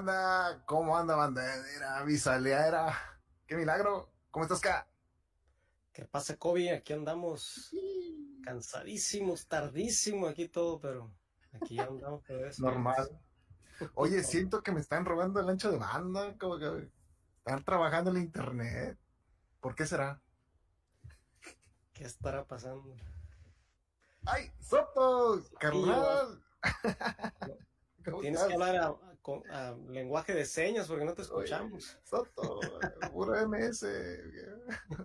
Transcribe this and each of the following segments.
banda? ¿Cómo anda, bandera, bisaleara? ¡Qué milagro! ¿Cómo estás, acá? ¿Qué pasa, Kobe? Aquí andamos cansadísimos, tardísimo aquí todo, pero aquí andamos. Normal. Oye, siento que me están robando el ancho de banda, como que están trabajando en el internet. ¿Por qué será? ¿Qué estará pasando? ¡Ay, Soto! ¡Carnal! Tienes que hablar a, lenguaje de señas porque no te escuchamos. Soto, puro MS,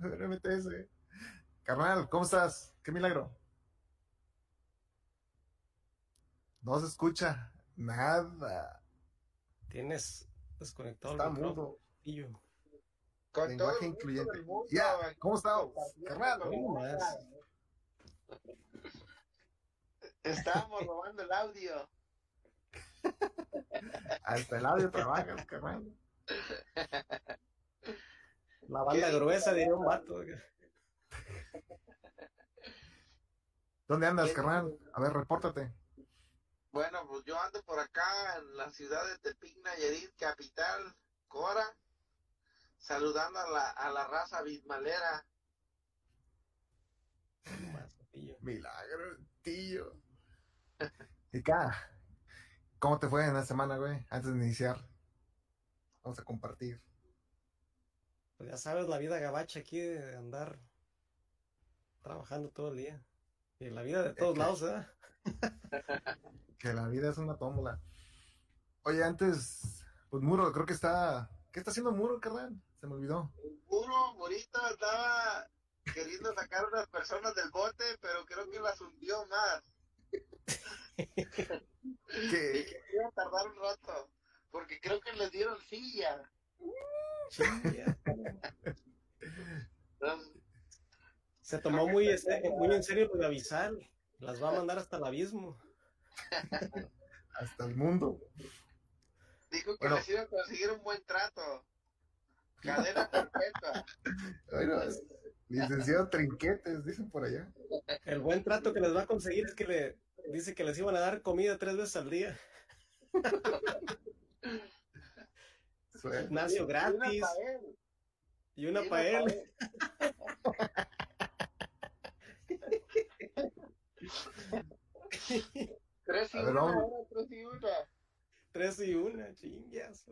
MTS. Carnal, ¿cómo estás? ¡Qué milagro! No se escucha nada. Tienes desconectado Está mudo. Con lenguaje incluyente. Ya, ¿cómo estás, carnal? Estábamos robando el audio. Hasta el audio trabajas, carnal. La banda gruesa diría un vato. ¿Dónde andas, carnal? A ver, repórtate. Bueno, pues yo ando por acá en la ciudad de Tepic, Nayarit, capital, Cora, saludando a la, a la raza bismalera. Milagro, tío. Y acá, ¿cómo te fue en la semana, güey? Antes de iniciar. Vamos a compartir. Pues ya sabes, la vida gabacha aquí de andar trabajando todo el día. Y la vida de todos lados, ¿eh? que la vida es una tómbola. Oye, antes, pues Muro, creo que está. ¿Qué está haciendo Muro, carnal? Se me olvidó. Muro, Murito estaba queriendo sacar a unas personas del bote, pero creo que las hundió más. ¿Qué? Iba a tardar un rato, porque creo que les dieron silla. Se tomó muy, muy en serio lo de avisar. Las va a mandar hasta el abismo. hasta el mundo. Dijo que les iba a conseguir un buen trato. Cadena perpetua. Bueno, licenciado Trinquetes, dicen por allá. El buen trato que les va a conseguir es que le dice que les iban a dar comida tres veces al día. Gimnasio gratis. Y una él. tres y una, tres y una. Tres y una, chingas,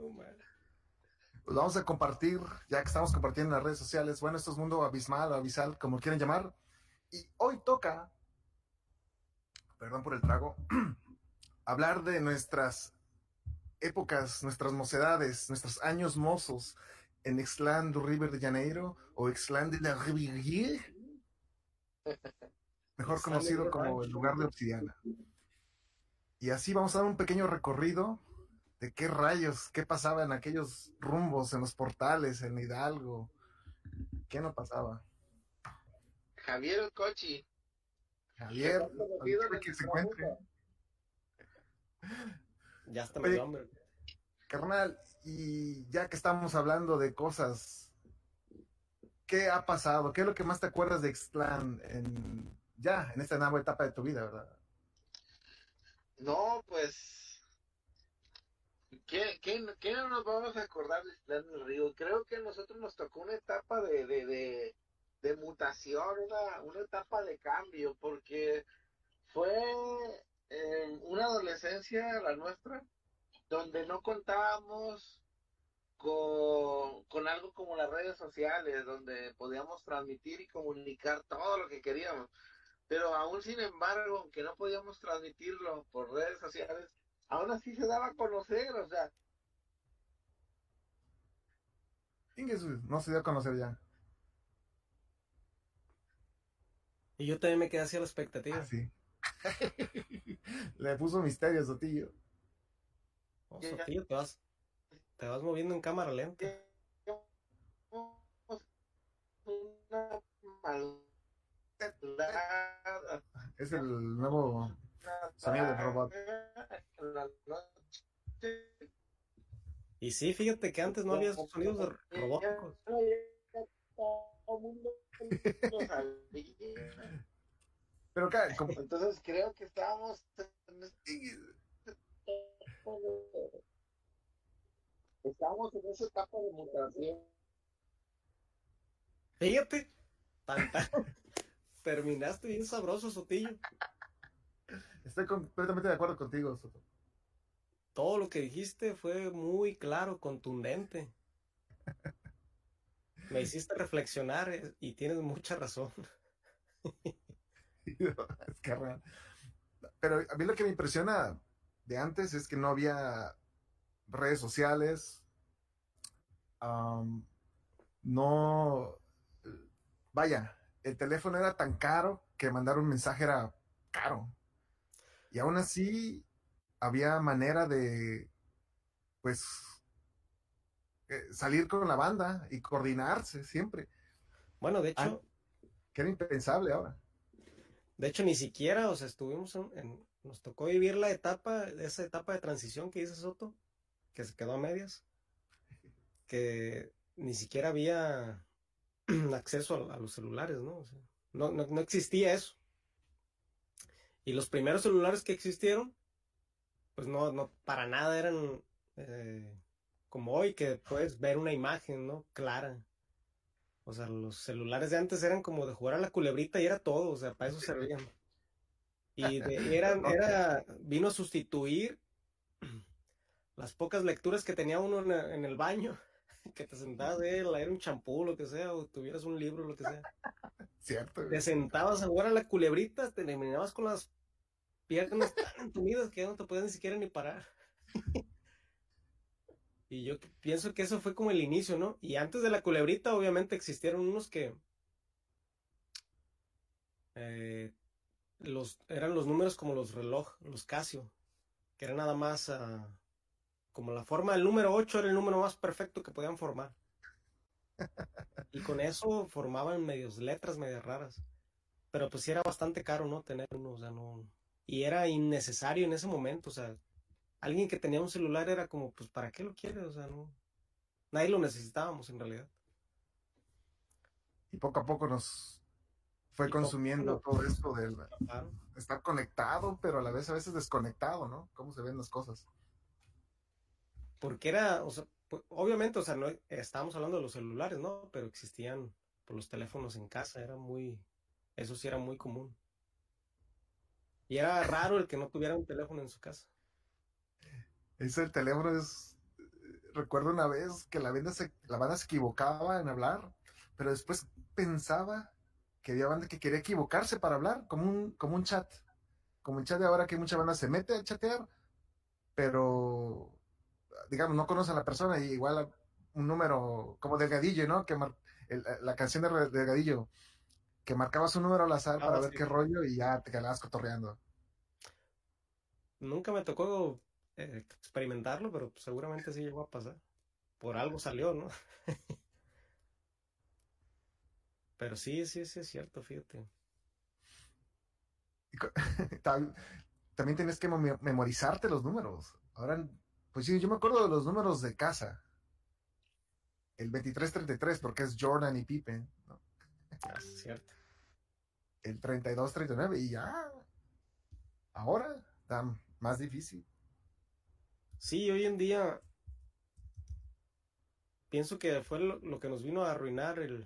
Pues vamos a compartir, ya que estamos compartiendo en las redes sociales, bueno, esto es mundo abismal o abisal, como quieran llamar. Y hoy toca, perdón por el trago, hablar de nuestras épocas, nuestras mocedades, nuestros años mozos en Exland du River de Janeiro o Exland de la mejor conocido como el lugar de Obsidiana. Y así vamos a dar un pequeño recorrido de qué rayos, qué pasaba en aquellos rumbos, en los portales, en Hidalgo, qué no pasaba. Javier el Cochi. Javier, que se encuentre. Ya está medio hombre. Carnal, y ya que estamos hablando de cosas, ¿qué ha pasado? ¿Qué es lo que más te acuerdas de Xtlan en, ya, en esta nueva etapa de tu vida, verdad? No, pues. ¿Qué, qué, qué no nos vamos a acordar de Xtlan del Río? Creo que a nosotros nos tocó una etapa de, de, de, de mutación, una, una etapa de cambio, porque fue eh, una adolescencia, la nuestra, donde no contábamos con, con, algo como las redes sociales, donde podíamos transmitir y comunicar todo lo que queríamos. Pero aún sin embargo, aunque no podíamos transmitirlo por redes sociales, aún así se daba a conocer, o sea. No se dio a conocer ya. Y yo también me quedé así a la expectativa. Ah, sí. Le puso misterio a Sotillo. Oh, Sotillo, te vas, te vas moviendo en cámara lenta. Es el nuevo sonido del robot. Y sí, fíjate que antes no había sonidos robóticos. Pero acá, entonces creo que estábamos Estamos en esa etapa de mutación. Fíjate, tanta. Terminaste bien sabroso, Sotillo. Estoy completamente de acuerdo contigo, Soto. Todo lo que dijiste fue muy claro, contundente. Me hiciste reflexionar eh, y tienes mucha razón. es que. Pero a mí lo que me impresiona de antes es que no había redes sociales, no, vaya, el teléfono era tan caro que mandar un mensaje era caro. Y aún así había manera de, pues, salir con la banda y coordinarse siempre. Bueno, de hecho... Ah, que era impensable ahora. De hecho, ni siquiera, o sea, estuvimos en, nos tocó vivir la etapa, esa etapa de transición que dice Soto, que se quedó a medias, que ni siquiera había acceso a, los celulares, ¿no? no, no, existía eso. Y los primeros celulares que existieron, pues no, no para nada eran eh, como hoy, que puedes ver una imagen, ¿no? Clara. O sea, los celulares de antes eran como de jugar a la culebrita y era todo, o sea, para eso servían. Y eran, era, vino a sustituir las pocas lecturas que tenía uno en, el baño, que te sentabas a leer un champú, lo que sea, o tuvieras un libro, lo que sea. Cierto. Te sentabas a jugar a la culebrita, te terminabas con las piernas tan entumidas que no te podías ni siquiera ni parar. Y yo pienso que eso fue como el inicio, ¿no? Y antes de la culebrita, obviamente, existieron unos que eh, los, eran los números como los reloj, los Casio, que era nada más ah, como la forma del número 8 era el número más perfecto que podían formar. Y con eso formaban medios letras medias raras. Pero pues sí era bastante caro, ¿no? Tener uno, o sea, no. Y era innecesario en ese momento, o sea, alguien que tenía un celular era como, pues, ¿para qué lo quiere? O sea, no. Nadie lo necesitábamos en realidad. Y poco a poco nos fue consumiendo todo esto de estar conectado, pero a la vez a veces desconectado, ¿no? Cómo se ven las cosas. Porque era, o sea, pues, obviamente, o sea, no estábamos hablando de los celulares, ¿no? Pero existían por pues, los teléfonos en casa, era muy, eso sí era muy común. Y era raro el que no tuviera un teléfono en su casa. Ese teléfono es. Recuerdo una vez que la banda se, la banda se equivocaba en hablar, pero después pensaba que había banda que quería equivocarse para hablar, como un, como un chat. Como el chat de ahora que mucha banda se mete a chatear, pero digamos, no conoce a la persona y igual un número como Delgadillo, ¿no? Que la canción de Delgadillo, que marcabas un número al azar ah, para ver qué rollo y ya te quedabas cotorreando. Nunca me tocó eh, experimentarlo, pero seguramente sí llegó a pasar. Por algo salió, ¿no? pero sí, sí, sí es cierto, fíjate. También tienes que memorizarte los números. Ahora, pues sí, yo me acuerdo de los números de casa. El 2333, porque es Jordan y Pippen, ¿no? Ah, cierto. El 3239 y ya. Ahora está más difícil. Sí, hoy en día pienso que fue lo, que nos vino a arruinar el,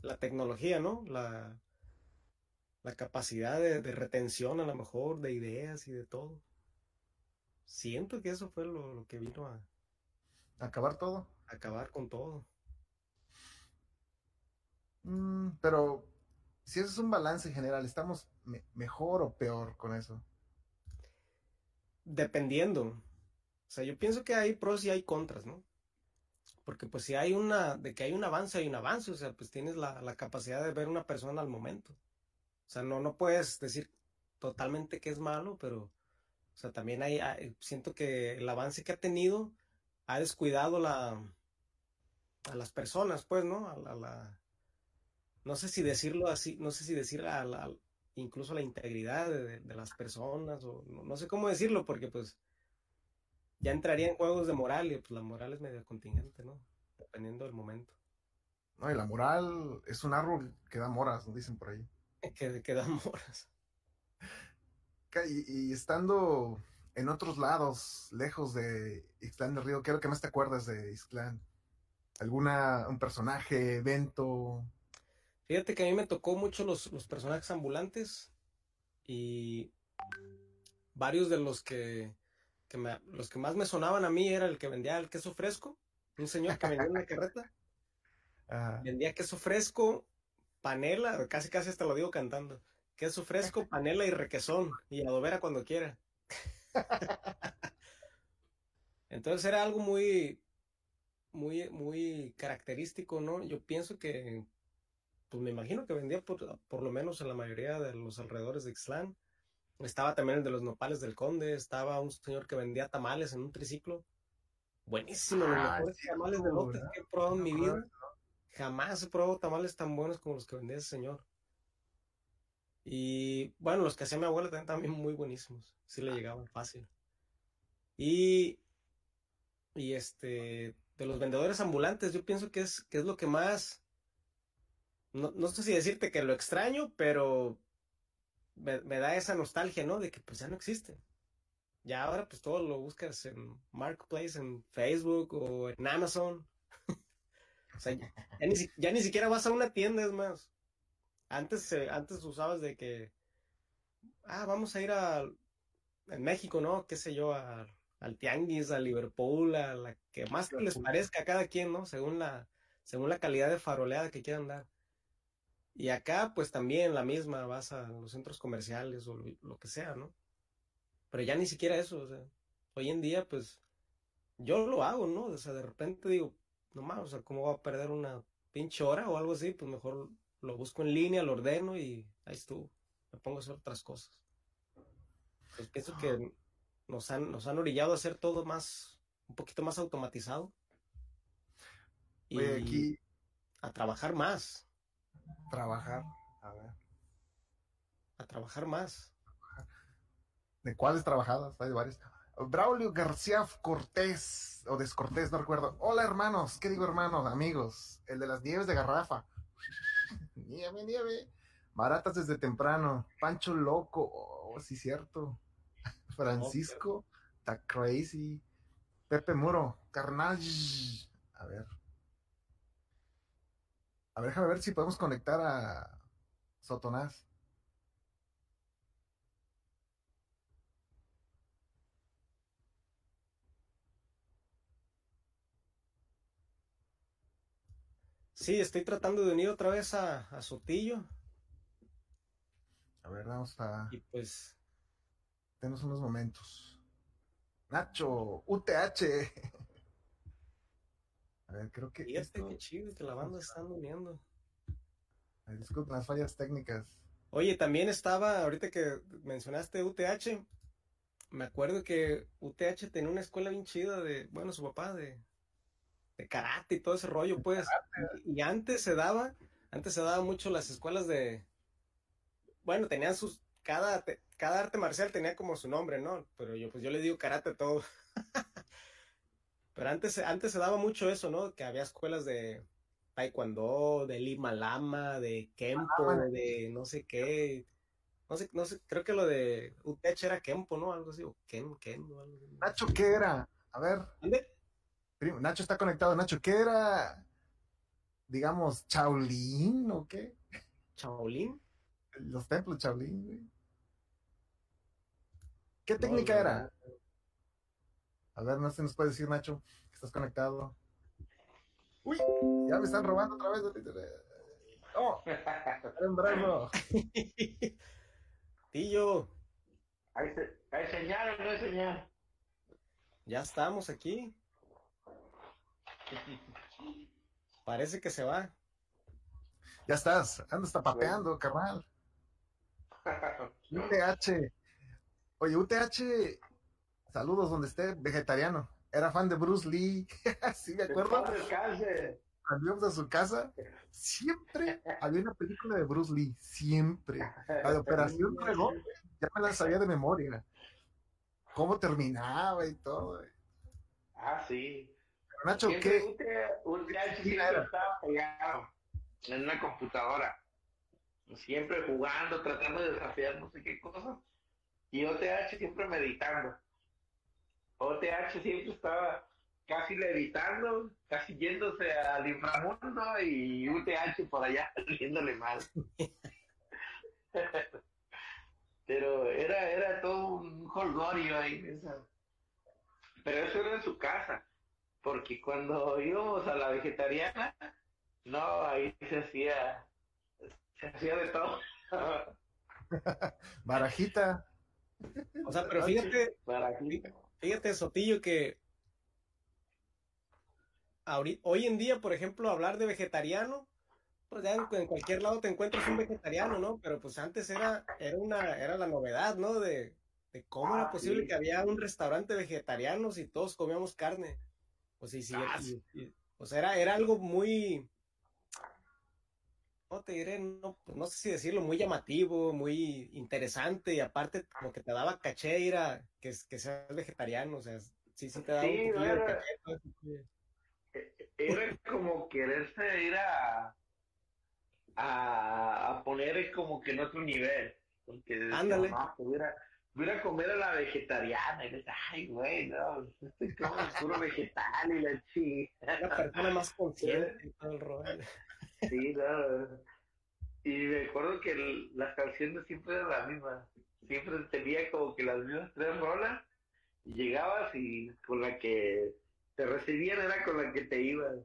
la tecnología, ¿no? La, la capacidad de, retención a lo mejor de ideas y de todo. Siento que eso fue lo, que vino a acabar todo. Acabar con todo. Mm, pero si eso es un balance general, ¿estamos mejor o peor con eso? Dependiendo. O sea, yo pienso que hay pros y hay contras, ¿no? Porque pues si hay una, de que hay un avance, hay un avance, o sea, pues tienes la, la capacidad de ver una persona al momento. O sea, no, no puedes decir totalmente que es malo, pero, o sea, también hay, siento que el avance que ha tenido ha descuidado la, a las personas, pues, ¿no? A la, no sé si decirlo así, no sé si decir a la, incluso la integridad de, las personas, o no, sé cómo decirlo, porque pues ya entraría en juegos de moral y pues la moral es medio contingente, ¿no? Dependiendo del momento. No, y la moral es un árbol que da moras, dicen por ahí. que, que da moras. Y, y, estando en otros lados, lejos de Ixtlán del Río? ¿Qué es lo que más te acuerdas de Ixtlán? ¿Alguna, un personaje, evento? Fíjate que a mí me tocó mucho los, los personajes ambulantes y varios de los que, que me- los que más me sonaban a mí era el que vendía el queso fresco, un señor que vendía una carreta, vendía queso fresco, panela, casi casi hasta lo digo cantando, queso fresco, panela y requesón, y adobera cuando quiera. Entonces era algo muy, muy, muy característico, ¿no? Yo pienso que, pues me imagino que vendía por, por lo menos en la mayoría de los alrededores de Ixtlán. Estaba también el de los nopales del Conde, estaba un señor que vendía tamales en un triciclo. Buenísimo, los Ah, mejores tamales de cómo, lote ¿verdad? que he probado en mi vida. Jamás he probado tamales tan buenos como los que vendía ese señor. Y bueno, los que hacía mi abuela también, también muy buenísimos. Sí le llegaban fácil. Y, y este, de los vendedores ambulantes, yo pienso que es, que es lo que más, no, no sé si decirte que lo extraño, pero me, me da esa nostalgia, ¿no? De que pues ya no existe. Ya ahora pues todo lo buscas en Marketplace, en Facebook o en Amazon. O sea, ya, ya ni, ya ni siquiera vas a una tienda, es más. Antes, antes usabas de que, ah, vamos a ir a, en México, ¿no? Qué sé yo, a- al Tianguis, a Liverpool, a la que más les parezca a cada quien, ¿no? Según la, según la calidad de faroleada que quieran dar. Y acá, pues también la misma, vas a los centros comerciales o lo, lo que sea, ¿no? Pero ya ni siquiera eso, o sea, hoy en día, pues, yo lo hago, ¿no? O sea, de repente digo, no más, o sea, ¿cómo voy a perder una pinche hora o algo así? Pues mejor lo busco en línea, lo ordeno y ahí estuvo. Me pongo a hacer otras cosas. Pues pienso que nos han, nos han orillado a hacer todo más, un poquito más automatizado. Y Oye, aquí a trabajar más, trabajar. A ver. a trabajar más. ¿De cuáles trabajadas? Hay varias. Braulio García Cortés, o Descortés, no recuerdo. Hola, hermanos. ¿Qué digo, hermanos? Amigos. El de las nieves de garrafa. nieve, nieve. Baratas desde temprano. Pancho Loco. Oh, sí, cierto. Francisco. Está crazy. Pepe Muro. Carnal. A ver. A ver, déjame ver si podemos conectar a Sotonás. Sí, estoy tratando de unir otra vez a, a Sotillo A ver, vamos a. y pues Tenemos unos momentos. Nacho, UTH. A ver, creo que. fíjate esto- qué chido que la banda se están uniendo. Disculpen las fallas técnicas. Oye, también estaba, ahorita que mencionaste UTH, me acuerdo que UTH tenía una escuela bien chida de, bueno, su papá de, de karate y todo ese rollo, pues. Y, y antes se daba, antes se daba mucho las escuelas de, bueno, tenían sus, cada, cada arte marcial tenía como su nombre, ¿no? Pero yo, pues yo le digo karate a todo. Pero antes, antes se daba mucho eso, ¿no? Que había escuelas de taekwondo, de lima lama, de kempo, Ah, de no sé qué. No sé, no sé, creo que lo de UTH era kempo, ¿no? Algo así, o ken, ken, o algo así. Nacho, ¿qué era? A ver, ¿Dónde? primo, Nacho está conectado. Nacho, ¿qué era? Digamos, Shaolin o qué? Shaolin. Los templos Shaolin, güey. ¿Qué No, técnica no, era? A ver, no se nos puede decir, Nacho, que estás conectado. Uy, ya me están robando otra vez. ¡Oh! ¡En bravo! Tillo, ¿Hay, se- hay señal o no hay señal? ya estamos aquí. Parece que se va. Ya estás, andas tapateando, carnal. UTH. Oye, UTH, saludos donde esté, vegetariano. Era fan de Bruce Lee. sí, me acuerdo. Cuando íbamos a su casa, siempre había una película de Bruce Lee. Siempre. La de Operación Dragón, ya me la sabía de memoria. Cómo terminaba y todo. Ah, sí. Pero Nacho, ¿qué? Un, un día ¿Qué siempre era? estaba pegado en una computadora. Siempre jugando, tratando de desafiar no sé qué cosas. Y OTH siempre meditando. OTH siempre estaba casi levitando, casi yéndose al inframundo y UTH por allá haciéndole mal. Pero era, era todo un holgorio ahí. Pero eso era en su casa, porque cuando íbamos a la vegetariana, no, ahí se hacía, se hacía de todo. Barajita. O sea, pero fíjate, Barajita. Fíjate, Sotillo, que hoy en día, por ejemplo, hablar de vegetariano, pues ya en, cualquier lado te encuentras un vegetariano, ¿no? Pero pues antes era, era una, era la novedad, ¿no? De, cómo era ah, posible que había un restaurante vegetariano si todos comíamos carne. Pues sí, sí, ah, o sea, era, era algo muy, no te diré, no, pues, no sé si decirlo, muy llamativo, muy interesante y aparte como que te daba caché ir a que, que seas vegetariano, o sea, sí, sí te daba un poquillo de caché. Era como quererse ir a, a, poner como que en otro nivel. Porque Ándale. Pues, voy, a, comer a la vegetariana. Y dices, ay, güey, no, estoy como puro vegetal y la chica. La persona más consciente y todo el rol. Sí, no. Y me acuerdo que las canciones siempre eran las mismas. Siempre tenía como que las mismas tres rolas. Y llegabas y con la que te recibían era con la que te ibas.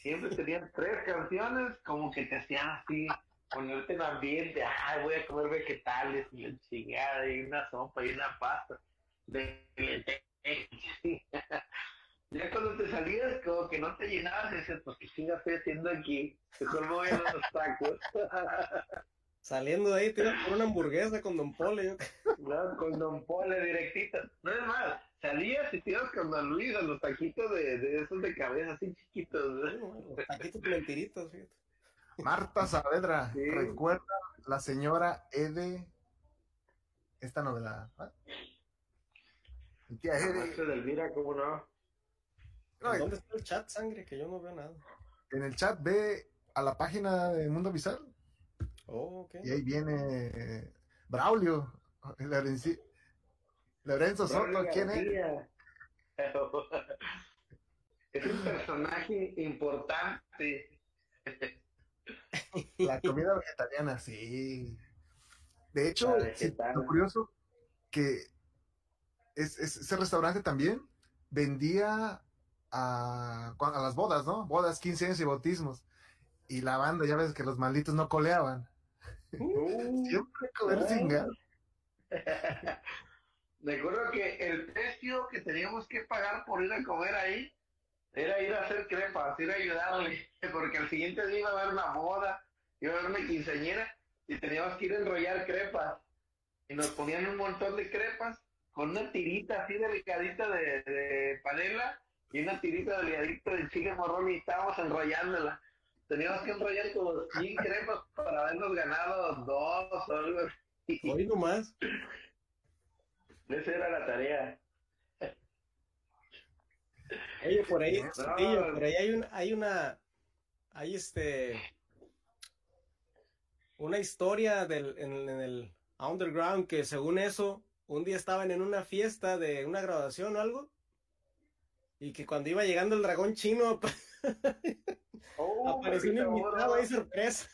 Siempre tenían tres canciones como que te hacían así, ponerte en ambiente, ah, voy a comer vegetales y y una sopa y una pasta. De, ya cuando te salías como que no te llenabas decías, pues que chingas estoy haciendo aquí, mejor me voy a los tacos. Saliendo de ahí te ibas por una hamburguesa con Don Pole. Yo... No, con Don Pole directita. No es más, salías y te ibas con Don Luis a los taquitos de, de esos de cabeza así chiquitos. Los taquitos mentiritos, fíjate. Marta Saavedra, recuerda la señora Ede, esta novela. Tía Ede. Mira, ¿cómo no? ¿Dónde está el chat, sangre? Que yo no veo nada. En el chat ve a la página de Mundo Bizarro. Oh, okay. Y ahí viene Braulio, Lorenzo Soto, ¿quién es? Es un personaje importante. La comida vegetariana, sí. De hecho, lo curioso que ese restaurante también vendía a, a, las bodas, ¿no? Bodas, 15 años y bautismos. Y la banda, ya ves que los malditos no coleaban. Uh, Siempre comer sin Me acuerdo que el precio que teníamos que pagar por ir a comer ahí era ir a hacer crepas, ir a ayudarle, porque al siguiente día iba a haber una boda, iba a haber una quinceañera y teníamos que ir a enrollar crepas. Y nos ponían un montón de crepas con una tirita así delicadita de, de panela y una tirita delgadita de chile morrón y estábamos enrollándola. Teníamos que enrollar como 100 crepas para habernos ganado dos o algo así. Hoy nomás. Esa era la tarea. Oye, por ahí, por ahí hay, un, hay una, hay este, una historia del, en, el underground que según eso, un día estaban en una fiesta de una graduación o algo, y que cuando iba llegando el dragón chino, oh, apareció un invitado ahí sorpresa.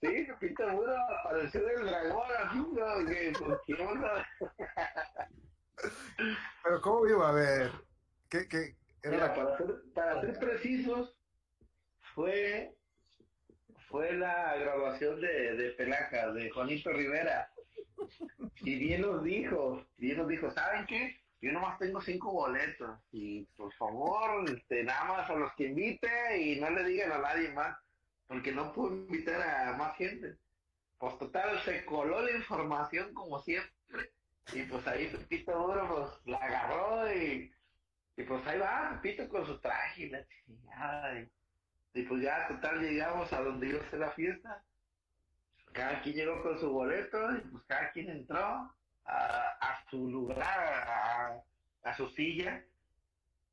Sí, Pepito Muro apareció del dragón, así, que, ¿qué onda? Pero ¿cómo iba a ver? ¿Qué, qué era para, ser, para ser precisos, fue fue la graduación de, de Pelaca, de Juanito Rivera. Y bien nos dijo, bien nos dijo, ¿saben qué? Yo nomás tengo cinco boletos y por favor, este, nada más a los que invite y no le digan a nadie más porque no puedo invitar a más gente. Pues total, se coló la información como siempre, y pues ahí Pepito Duro pues la agarró y, y pues ahí va Pepito con su traje y la chingada. Y, pues ya total llegamos a donde iba a ser la fiesta. Cada quien llegó con su boleto y pues cada quien entró a, a su lugar, a, a, su silla.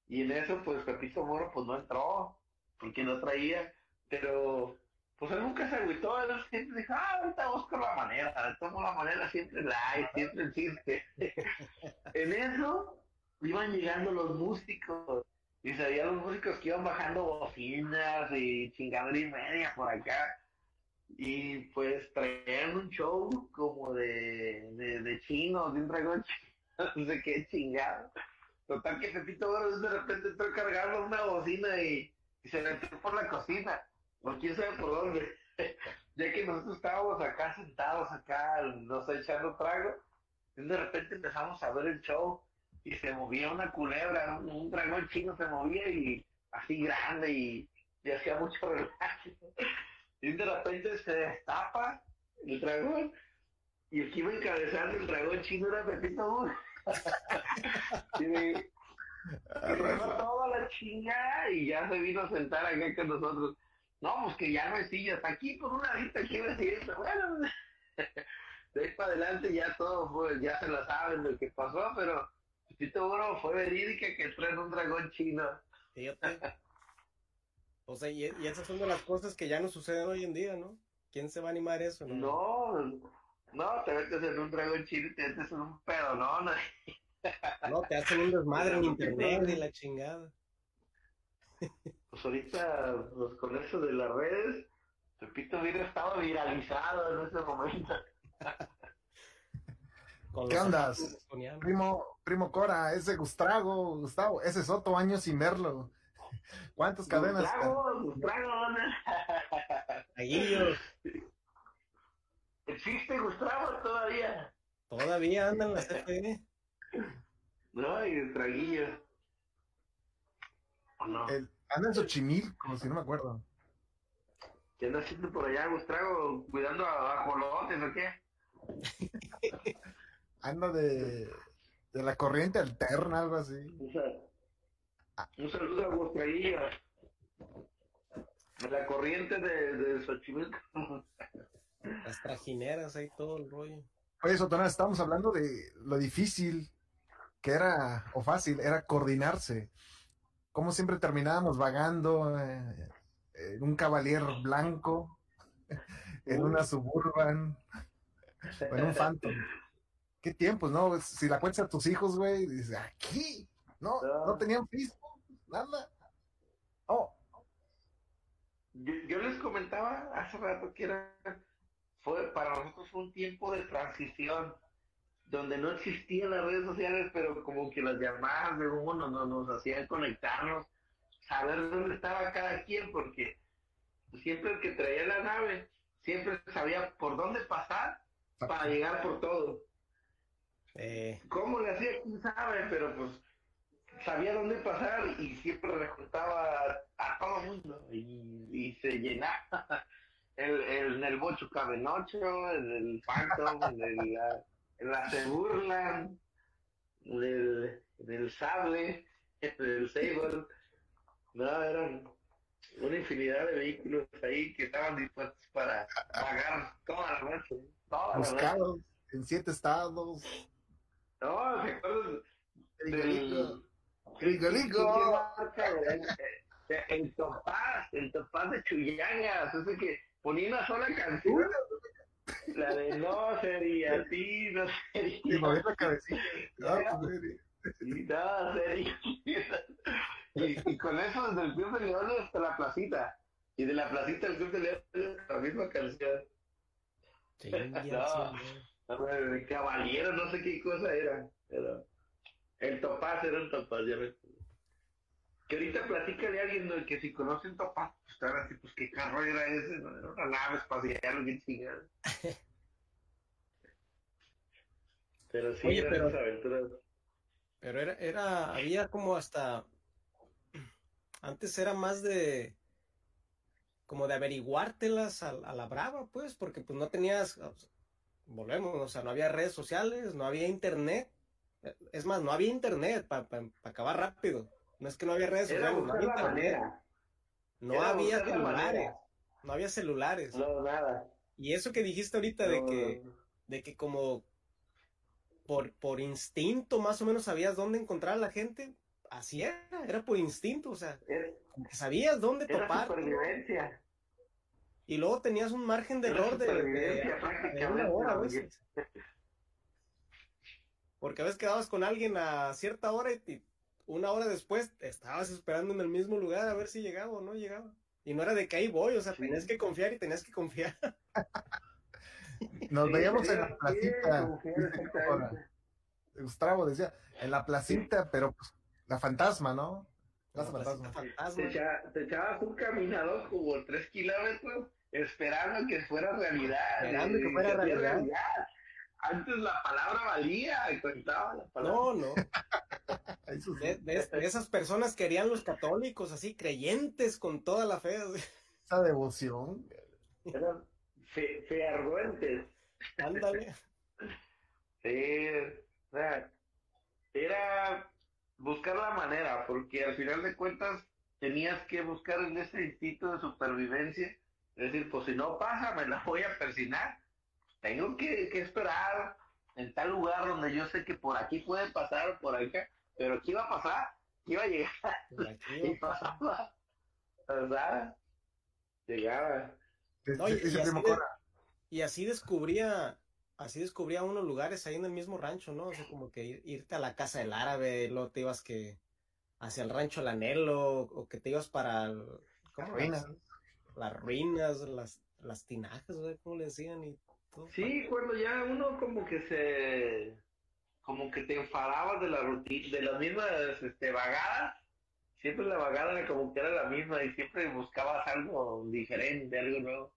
Y en eso pues Pepito Moro pues no entró, porque no traía pero, pues él nunca se agüitó, él siempre dijo, ah, ahorita busco la manera, tomo la manera, siempre la hay, siempre existe. en eso iban llegando los músicos y se veían los músicos que iban bajando bocinas y chingadera y media por acá. Y pues traían un show como de, de, de chinos, de un dragón chino, no sé qué chingado. Total que Pepito Oro de repente entró cargando una bocina y, se metió por la cocina. Por quién sabe por dónde. ya que nosotros estábamos acá sentados acá, no sé, echando trago. Y de repente empezamos a ver el show y se movía una culebra, un, un dragón chino se movía y así grande y, y hacía mucho relajo. Y de repente se destapa el dragón y el que iba encabezando el dragón chino era Pepito Oro. y me, me toda la chingada y ya se vino a sentar acá con nosotros. No, pues que ya no hay sillas. Aquí por una vista aquí hay sillas. Bueno, de ahí para adelante ya todo fue, ya se lo saben lo que pasó, pero Pepito Oro fue verídica que entró en un dragón chino. Fíjate. O sea, y, y esas son de las cosas que ya no suceden hoy en día, ¿no? ¿Quién se va a animar eso? No, No, no, te metes en un dragón chino y te metes en un pedo, no, no. No, te hacen un desmadre en internet y la chingada. Pues ahorita, pues con eso de las redes, Pepito hubiera estado viralizado en ese momento. Con ¿Qué sonianos. Primo, primo Cora, ese Gustavo, Gustavo, ese es otro año sin verlo. ¿Cuántas cadenas? ¿no? Aguillo, ¿Existe Gustavo todavía? todavía andan las CFE. No, y el traguillo. ¿O no? El, anda en Xochimilco, si no me acuerdo. ¿Qué anda haciendo por allá, Gustavo? ¿Cuidando a ajolotes o qué? Anda de, de la corriente alterna, algo así. Un, sa- un saludo a Gustraguillo. De la corriente de, de Xochimilco. Las trajineras, ahí todo el rollo. Oye, Sotona, estamos hablando de lo difícil que era, o fácil, era coordinarse. Como siempre terminábamos vagando eh, en un Cavalier blanco, en una Suburban, o en un Phantom. Qué tiempos, ¿no? Si la cuentas a tus hijos, güey, dices, aquí, no, no tenían Facebook, nada. Oh, Yo, yo les comentaba hace rato que era, fue, para nosotros fue un tiempo de transición, donde no existían las redes sociales, pero como que las llamadas de uno nos, nos hacían conectarnos, saber dónde estaba cada quien, porque siempre el que traía la nave, siempre sabía por dónde pasar para llegar por todo. Eh, ¿Cómo le hacía? ¿Quién sabe? Pero pues sabía dónde pasar y siempre reclutaba a todo el mundo y, y se llenaba. El, el, en el Bocho Cabenocho, en el Phantom, en, el, la, en la Se Burlan, en el, en el Sable, en el Sable. No, eran una infinidad de vehículos ahí que estaban dispuestos para pagar toda la noche. Toda la noche. buscados en siete estados. No, ¿se acuerdan Grigolico. del Grigolico. el, el topaz, el topaz de Chuyangas, ese que ponía una sola canción, la de no sería a ti, no Y sería mover la cabecita. Ah, pues, y no sería. Y, y con eso desde el Club de Leones hasta la placita. Y de la placita al Club de Leones la misma canción. chingue, No. El caballero, no sé qué cosa era. Pero el topaz era un topaz, ya ves. Que ahorita platica de alguien ¿no? que si conocen topaz, pues están así, pues qué carro era ese, ¿no? Era una nave espacial, qué chingada. Pero sí, Oye, pero- esas aventuras. Pero era, era, había como hasta, antes era más de, como de averiguártelas a, a la brava, pues, porque pues no tenías, volvemos, o sea, no había redes sociales, no había internet, es más, no había internet para acabar rápido, no es que no había redes sociales, no había internet, manera. no Era había celulares, no había celulares, No, nada. y eso que dijiste ahorita de No, que, de que como por, por instinto más o menos sabías dónde encontrar a la gente, así era, era por instinto, o sea, Era, sabías dónde era topar supervivencia. y luego tenías un margen de Era error de, una hora a ¿no? veces. Porque a veces quedabas con alguien a cierta hora y una hora después estabas esperando en el mismo lugar a ver si llegaba o no llegaba. Y no era de que ahí voy, o sea, tenías que confiar y tenías que confiar. Nos veíamos en la placita. Gustavo decía, en la placita, pero pues, la fantasma, ¿no? La fantasma. Te, echabas un caminador como tres kilómetros esperando que fuera realidad. Esperando que fuera realidad. Antes la palabra valía, contaba la palabra. No, no. de, esas personas querían los católicos, así, creyentes con toda la fe. Esa devoción. Eran fe, fearruentes. Ándale. Sí, o sea, era buscar la manera, porque al final de cuentas tenías que buscar en ese instinto de supervivencia. Es decir, pues si no pasa, me la voy a persinar. Tengo que, que esperar en tal lugar donde yo sé que por aquí puede pasar o por acá, pero ¿qué iba a pasar? ¿Qué iba a llegar? y pasaba. ¿Verdad? Llegaba. y, así descubría así descubría unos lugares ahí en el mismo rancho, ¿no? O sea, como que irte a la casa del árabe, luego te ibas que hacia el rancho Lanelo, o que te ibas para las ruinas, las ruinas, las, las tinajas, ¿cómo le decían? Y. Sí, cuando ya uno como que se, como que te enfadabas de la rutina, de las mismas este, vagadas, siempre la vagada como que era la misma y siempre buscabas algo diferente, algo nuevo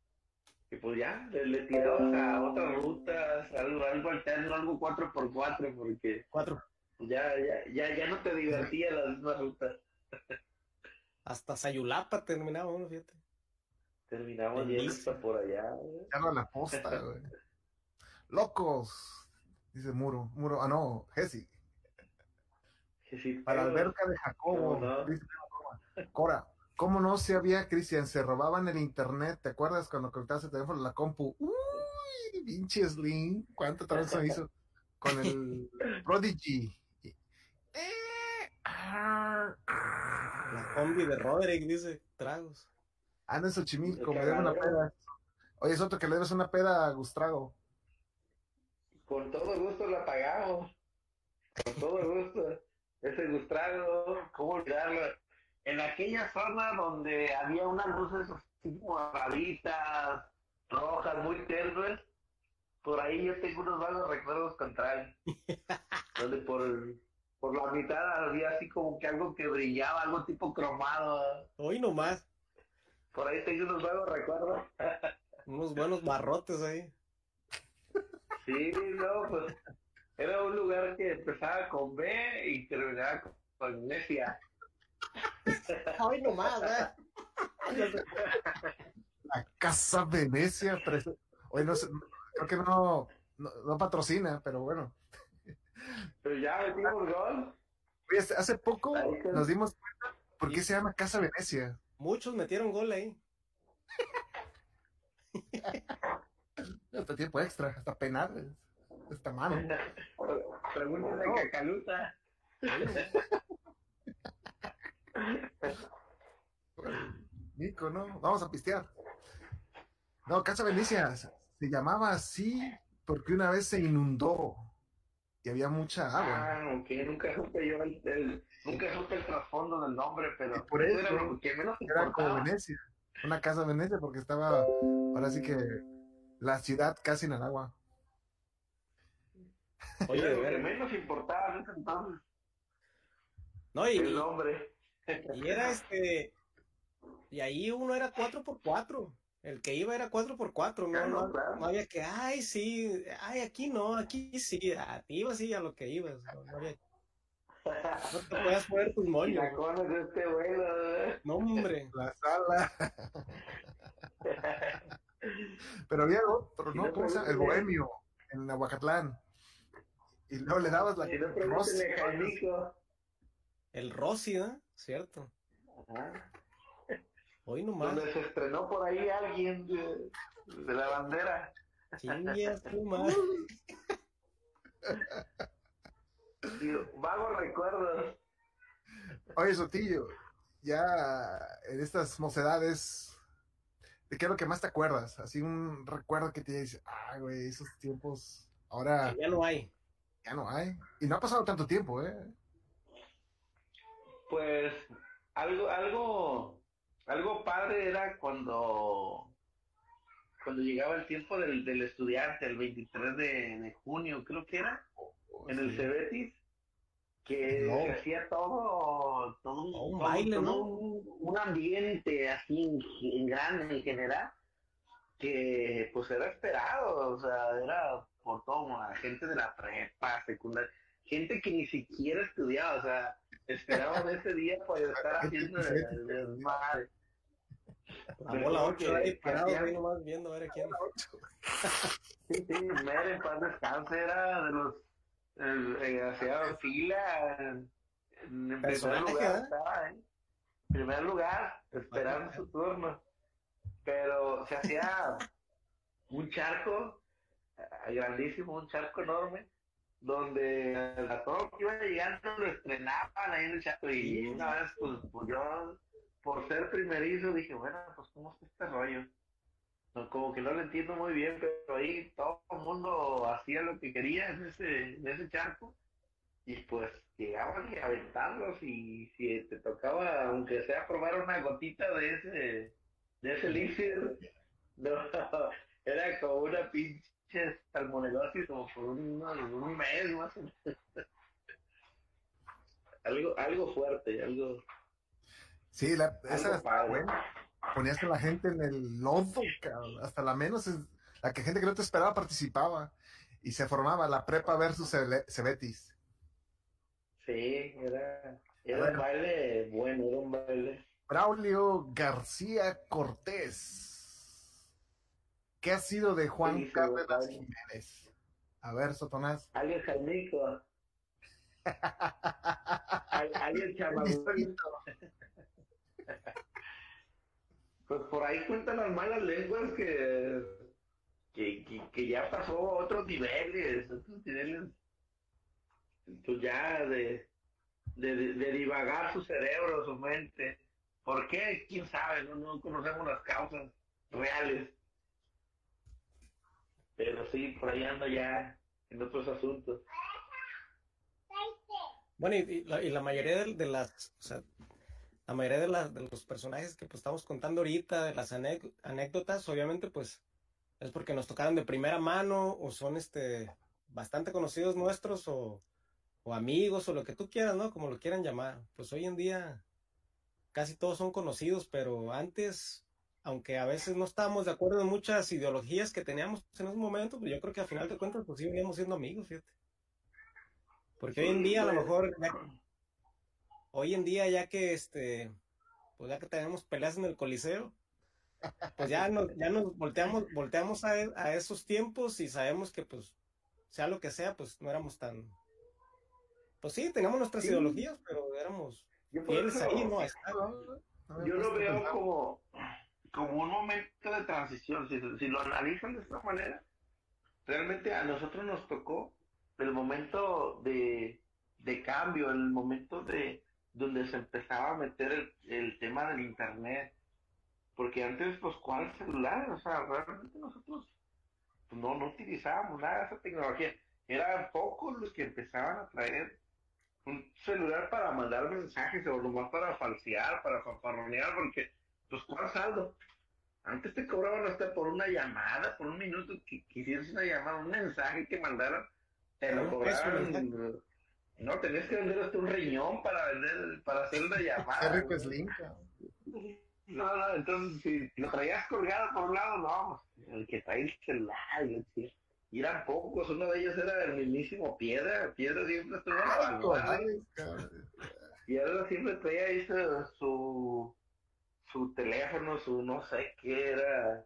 y pues ya, le, tiramos a otras rutas, algo, algo alterno, algo 4x4, porque cuatro. Ya, ya, ya, ya no te divertía las mismas rutas. Hasta Sayulapa terminamos, fíjate. Terminamos yendo por allá. Ya no la posta, güey. Locos, dice Muro, Muro, ah no, Jesse. Para alberca de Jacobo, dice Cora. ¿Cómo no se había, Cristian? Se robaban el internet, ¿te acuerdas cuando conectabas el teléfono a la compu? Uy, pinche Slim, ¿cuánto trabajo hizo? Con el Prodigy. La combi de Roderick dice, tragos. Anda en Xochimilco, me debe una peda. Oye, es otro que le debes una peda a Gustrago. Con todo gusto la pagamos. Con todo gusto. Ese Gustrago, ¿cómo olvidarlo? en aquella zona donde había unas luces así como raritas, rojas, muy tenues, por ahí yo tengo unos vagos recuerdos contrarios. donde por, por la mitad había así como que algo que brillaba, algo tipo cromado. Hoy nomás. Por ahí tengo unos vagos recuerdos. unos buenos barrotes ahí. Sí, no, pues era un lugar que empezaba con B y terminaba con, con Necia. Hoy nomás, ¿eh? La Casa Venecia. Hoy no sé, creo que no, no, patrocina, pero bueno. Pero ya metimos gol. Oye, hace poco nos dimos cuenta por qué se llama Casa Venecia. Muchos metieron gol ahí. hasta tiempo extra, hasta penal. Esta mano. Pregúntale a Cacaluta. Nico, ¿no? Vamos a pistear. No, Casa Venecia se llamaba así porque una vez se inundó y había mucha agua. Ah, ok, nunca supe yo el, nunca supe el trasfondo del nombre, pero por eso era, lo que menos era como Venecia, una casa Venecia porque estaba, ahora sí que la ciudad casi en el agua. Oye, lo que menos importaba en ese entonces. No, y, el nombre. Y era este. Y ahí uno era 4x4. El que iba era 4x4, ¿no? No, no, había que, ay, sí, ay, aquí no, aquí sí, a ti ibas sí a lo que ibas. No, había... no te puedas poner tus moños. de este vuelo, No, hombre. La sala. Pero había otro, ¿no? ¿Cómo? El bohemio, en Aguacatlán. Y luego le dabas la. El Rossi, ¿eh? ¿Cierto? Ajá. Hoy nomás. Donde se estrenó por ahí alguien de, de la bandera. Chingas, tú más. Vagos recuerdos. Oye, Sotillo, ya en estas mocedades, ¿de qué es lo que más te acuerdas? Así un recuerdo que te dice, ah, güey, esos tiempos, ahora... ya no hay. ya no hay. Y no ha pasado tanto tiempo, ¿eh? Pues algo, algo, algo padre era cuando cuando llegaba el tiempo del, del estudiante, el 23 de, de junio, creo que era, en el Cebetis, que No. hacía todo, todo, un, Oh, todo- baile, todo ¿no? un, un ambiente así en, en grande en general, que pues era esperado, o sea, era por todo, la gente de la prepa, secundaria, gente que ni siquiera estudiaba, o sea, esperaban ese día para estar haciendo el, desmadre. La bola Recuerdo 8 que ahí parado nomás viendo a ver a quién. Sí, sí, Mer en paz descanse era de los eh, hacía fila en, en primer lugar estaba, ¿eh? En primer lugar, esperando su turno. Pero se hacía un charco eh, grandísimo, un charco enorme, donde a todo que iba llegando lo estrenaban ahí en el charco. Y una vez, pues, pues yo, por ser primerizo, dije, bueno, pues, ¿cómo está este rollo? No, como que no lo entiendo muy bien, pero ahí todo el mundo hacía lo que quería en ese, en ese charco. Y pues llegaban y aventarlos y si te tocaba, aunque sea probar una gotita de ese, de ese elixir, no, era como una pinche salmonelosis como por un, un mes más o menos. algo, algo fuerte, algo, Sí, la, esa padre. buena. Ponías a la gente en el lodo, cabrón. Hasta la menos, la que gente que no te esperaba participaba. Y se formaba la prepa versus Cebetis. Sí, era, era un baile bueno, era un baile. Braulio García Cortés. ¿Qué ha sido de Juan Sí, Cárdenas. Jiménez? A ver, Sotonás. Alguien Jaimico, al- alguien chamagüey. Pues por ahí cuentan las malas lenguas que, que, que, que ya pasó a otros niveles, otros niveles, pues ya de, de, de- de divagar su cerebro, su mente. ¿Por qué? ¿Quién sabe? No, no conocemos las causas reales. Pero sí, por ahí ando ya en otros asuntos. Bueno, y, la, la mayoría de, las, la mayoría de, de los personajes que pues estamos contando ahorita, de las anécdotas, obviamente pues es porque nos tocaron de primera mano o son este bastante conocidos nuestros o amigos o lo que tú quieras, ¿no? Como lo quieran llamar. Pues hoy en día casi todos son conocidos, pero antes, aunque a veces no estábamos de acuerdo en muchas ideologías que teníamos en ese momento, pues yo creo que al final de cuentas pues sí veníamos siendo amigos, fíjate. Porque hoy en día a lo mejor, ya- hoy en día ya que este, pues ya que tenemos peleas en el Coliseo, pues ya nos, ya nos volteamos, volteamos a, a esos tiempos y sabemos que pues, sea lo que sea, pues no éramos tan, pues sí, teníamos nuestras Sí. ideologías, pero éramos fieles ahí, ¿no? Yo lo veo como, como un momento de transición. Si, si lo analizan de esta manera, realmente a nosotros nos tocó el momento de, de cambio, el momento de donde se empezaba a meter el, el tema del internet. Porque antes, pues, ¿cuál celular? O sea, realmente nosotros pues, no, no utilizábamos nada de esa tecnología. Eran pocos los que empezaban a traer un celular para mandar mensajes o nomás para falsear, para fanfarronear, porque, pues, ¿cuál saldo? Antes te cobraban hasta por una llamada, por un minuto que quisieras una llamada, un mensaje que mandaran, te lo peso, cobraban. No, tenías que vender hasta un riñón para vender, para hacer una llamada. No, no, entonces si lo traías colgado por un lado, no, el que trae el celular, y eran pocos, uno de ellos era el mismísimo Piedra, Piedra siempre estuvo en la vanguardia. Ahora siempre traía ahí su, su, teléfono, su no sé qué era,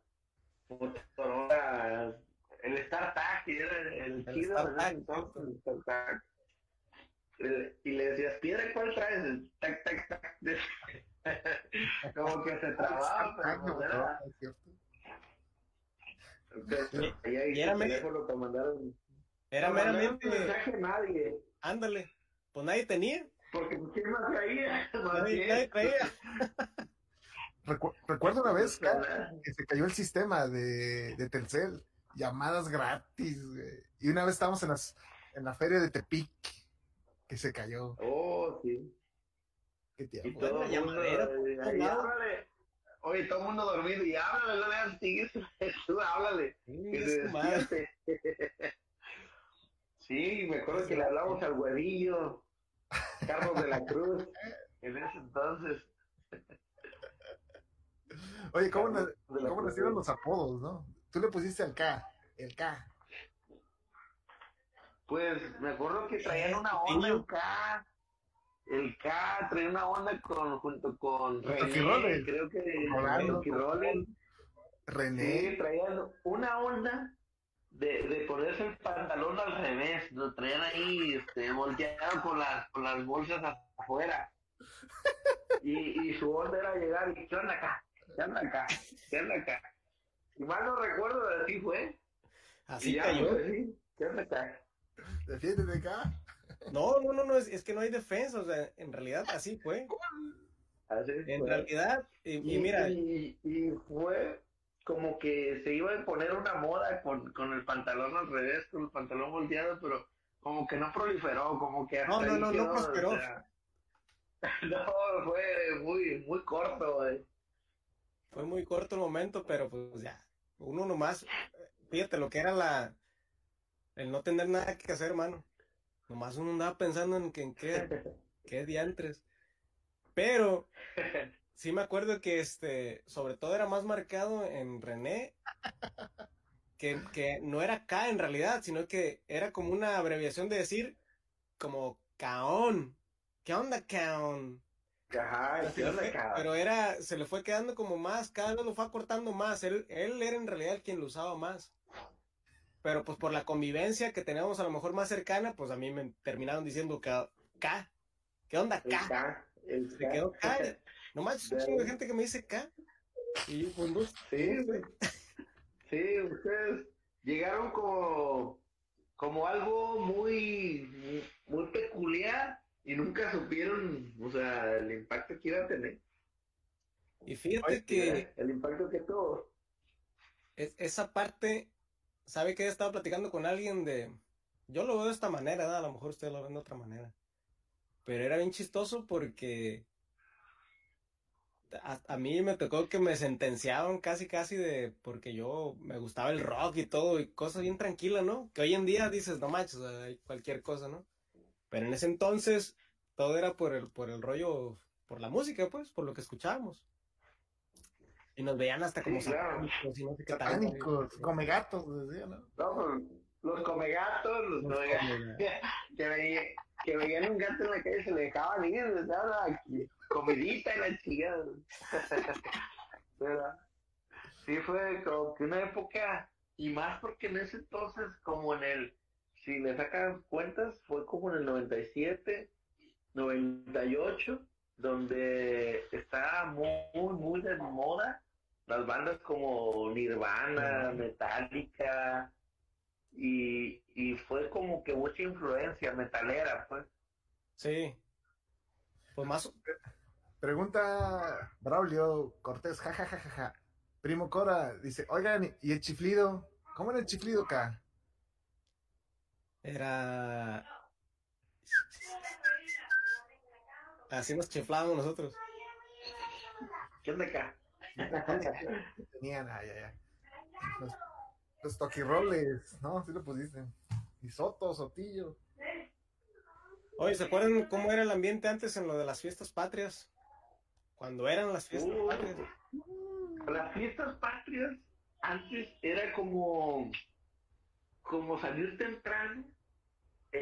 Motorola, el StarTAC, que era el, El chido entonces, el StarTAC. Eh, Y le decías, piedra, ¿cuál traes? Tac, tac, tac. Como que se trababa, pero era, entonces, ahí y era teléfono para mandar un, Era meramente, mensaje a nadie, ándale, pues nadie tenía, porque pues, ¿quién más traía? Nadie, nadie traía. Recu- recuerdo una vez que se cayó el sistema de, de Telcel, llamadas gratis, güey. Y una vez estábamos en las, en la feria de Tepic, que se cayó. Oh, sí. Qué Y todo el mundo, ahí, háblale. Oye, todo el mundo dormido y háblale, no le hagas tigres, tú háblale. Sí. Sí, me acuerdo que le hablamos al güerillo, Carlos de la Cruz, en ese entonces. Oye, ¿cómo, de la cómo los apodos, no? Tú le pusiste el K, el K. Pues me acuerdo que traían una onda el K. El K traía una onda con, junto con René, creo que Rolando. René. Sí, traían una onda de, de ponerse el pantalón al revés, lo traían ahí este, volteado con las, con las bolsas afuera. Y, y su onda era llegar y ¿qué onda acá? ¿Qué onda acá? ¿Qué onda acá? Y mal no recuerdo, así fue. Así ya, cayó. sí, ¿qué onda acá? Defiéndete K. No, no, no, no, es, es que no hay defensa, o sea, en realidad así fue. Así En fue. realidad, y, y Y, mira, y, y fue como que se iba a imponer una moda con, con el pantalón al revés, con el pantalón volteado, pero como que no proliferó, como que No, no, no, no prosperó. o sea, no, fue muy, muy corto, güey. Fue muy corto el momento, pero pues ya, uno nomás, fíjate lo que era la, el no tener nada que hacer, hermano. Nomás uno andaba pensando en que en qué, qué diantres. Pero sí me acuerdo que este, sobre todo era más marcado en René, que, que no era K en realidad, sino que era como una abreviación de decir como Caón. ¿Qué onda, Caón? Ajá, pero era, se le fue quedando como más, cada vez lo fue acortando más. Él, él era en realidad el quien lo usaba más. Pero pues por la convivencia que teníamos a lo mejor más cercana, pues a mí me terminaron diciendo K. K. ¿Qué onda, K? El Se K. quedó K. No manches, un de gente que me dice K. Y yo, pues no. Sí, güey. Sí, ustedes llegaron como, como algo muy, muy peculiar y nunca supieron, o sea, el impacto que iba a tener. Y fíjate que El impacto que tuvo. es- esa parte, ¿sabe que he estado platicando con alguien de... Yo lo veo de esta manera, ¿verdad? A lo mejor ustedes lo ven de otra manera. Pero era bien chistoso porque a, a mí me tocó que me sentenciaban casi casi de porque yo me gustaba el rock y todo y cosas bien tranquilas, ¿no? Que hoy en día dices, no manches, o sea, cualquier cosa, ¿no? Pero en ese entonces todo era por el, por el rollo, por la música, pues, por lo que escuchábamos. Y nos veían hasta como Sí, claro. satánicos y no sé qué tanto. Satánicos, come gatos, decía, ¿no? No, los comegatos, los Los comegatos, come- que, veía- que veían un gato en la calle y se le dejaban ir, comidita y la chingada. ¿Verdad? Sí, fue como que una época, y más porque en ese entonces, como en el, si le sacan cuentas, fue como en el 97, 98, donde estaba muy, muy de moda las bandas como Nirvana, Metallica, y, y fue como que mucha influencia metalera, pues. Sí. Pues más, Pregunta Braulio Cortés, jajajaja. Primo Cora dice, oigan, ¿y el chiflido? ¿Cómo era el chiflido acá? Era. Así nos chiflábamos nosotros. ¿Qué onda acá? Tenían, ay, ay, ay. Los, los toquirroles, ¿no? Sí lo pusiste. Y Soto, Sotillo. Oye, ¿se acuerdan cómo era el ambiente antes en lo de las fiestas patrias? Cuando eran las fiestas Uh. patrias. Las fiestas patrias antes era como, como salir temprano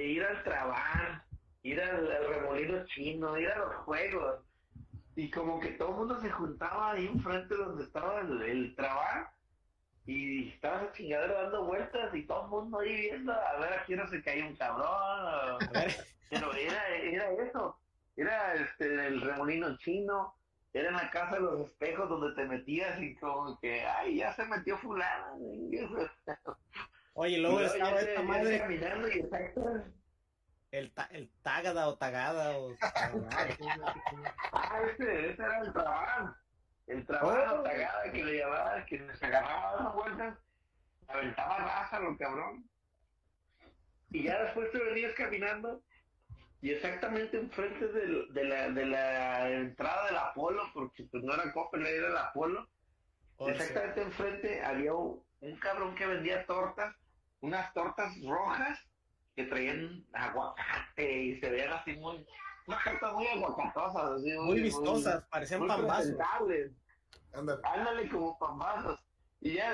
ir al trabajo, ir al, al remolino chino, ir a los juegos. Y como que todo el mundo se juntaba ahí enfrente donde estaba el, el trabajo y estaba esa chingadera dando vueltas y todo el mundo ahí viendo a ver a quién no se caía un cabrón. o- pero era, era eso, era este, el remolino chino, era en la casa de los espejos donde te metías y como que, ay, ya se metió fulano. oye, luego Y estaba esta madre, caminando y exacto. el, ta- el tagada o tagada o... Ah, ese, ese era el trabajo. El trabajo Oh. tagada que le llamaba, que se agarraba las vueltas, aventaba raza lo cabrón. Y ya después te venías caminando y exactamente enfrente del- de, la, de la entrada del Apolo, porque pues no era Coppel, era el Apolo, O sea, exactamente enfrente había un, un cabrón que vendía tortas, unas tortas rojas que traían aguacate y se veían así muy, unas tortas muy aguacatosas, así, muy vistosas, parecían muy pambazos. Ándale. Ándale como pambazos. Y ya,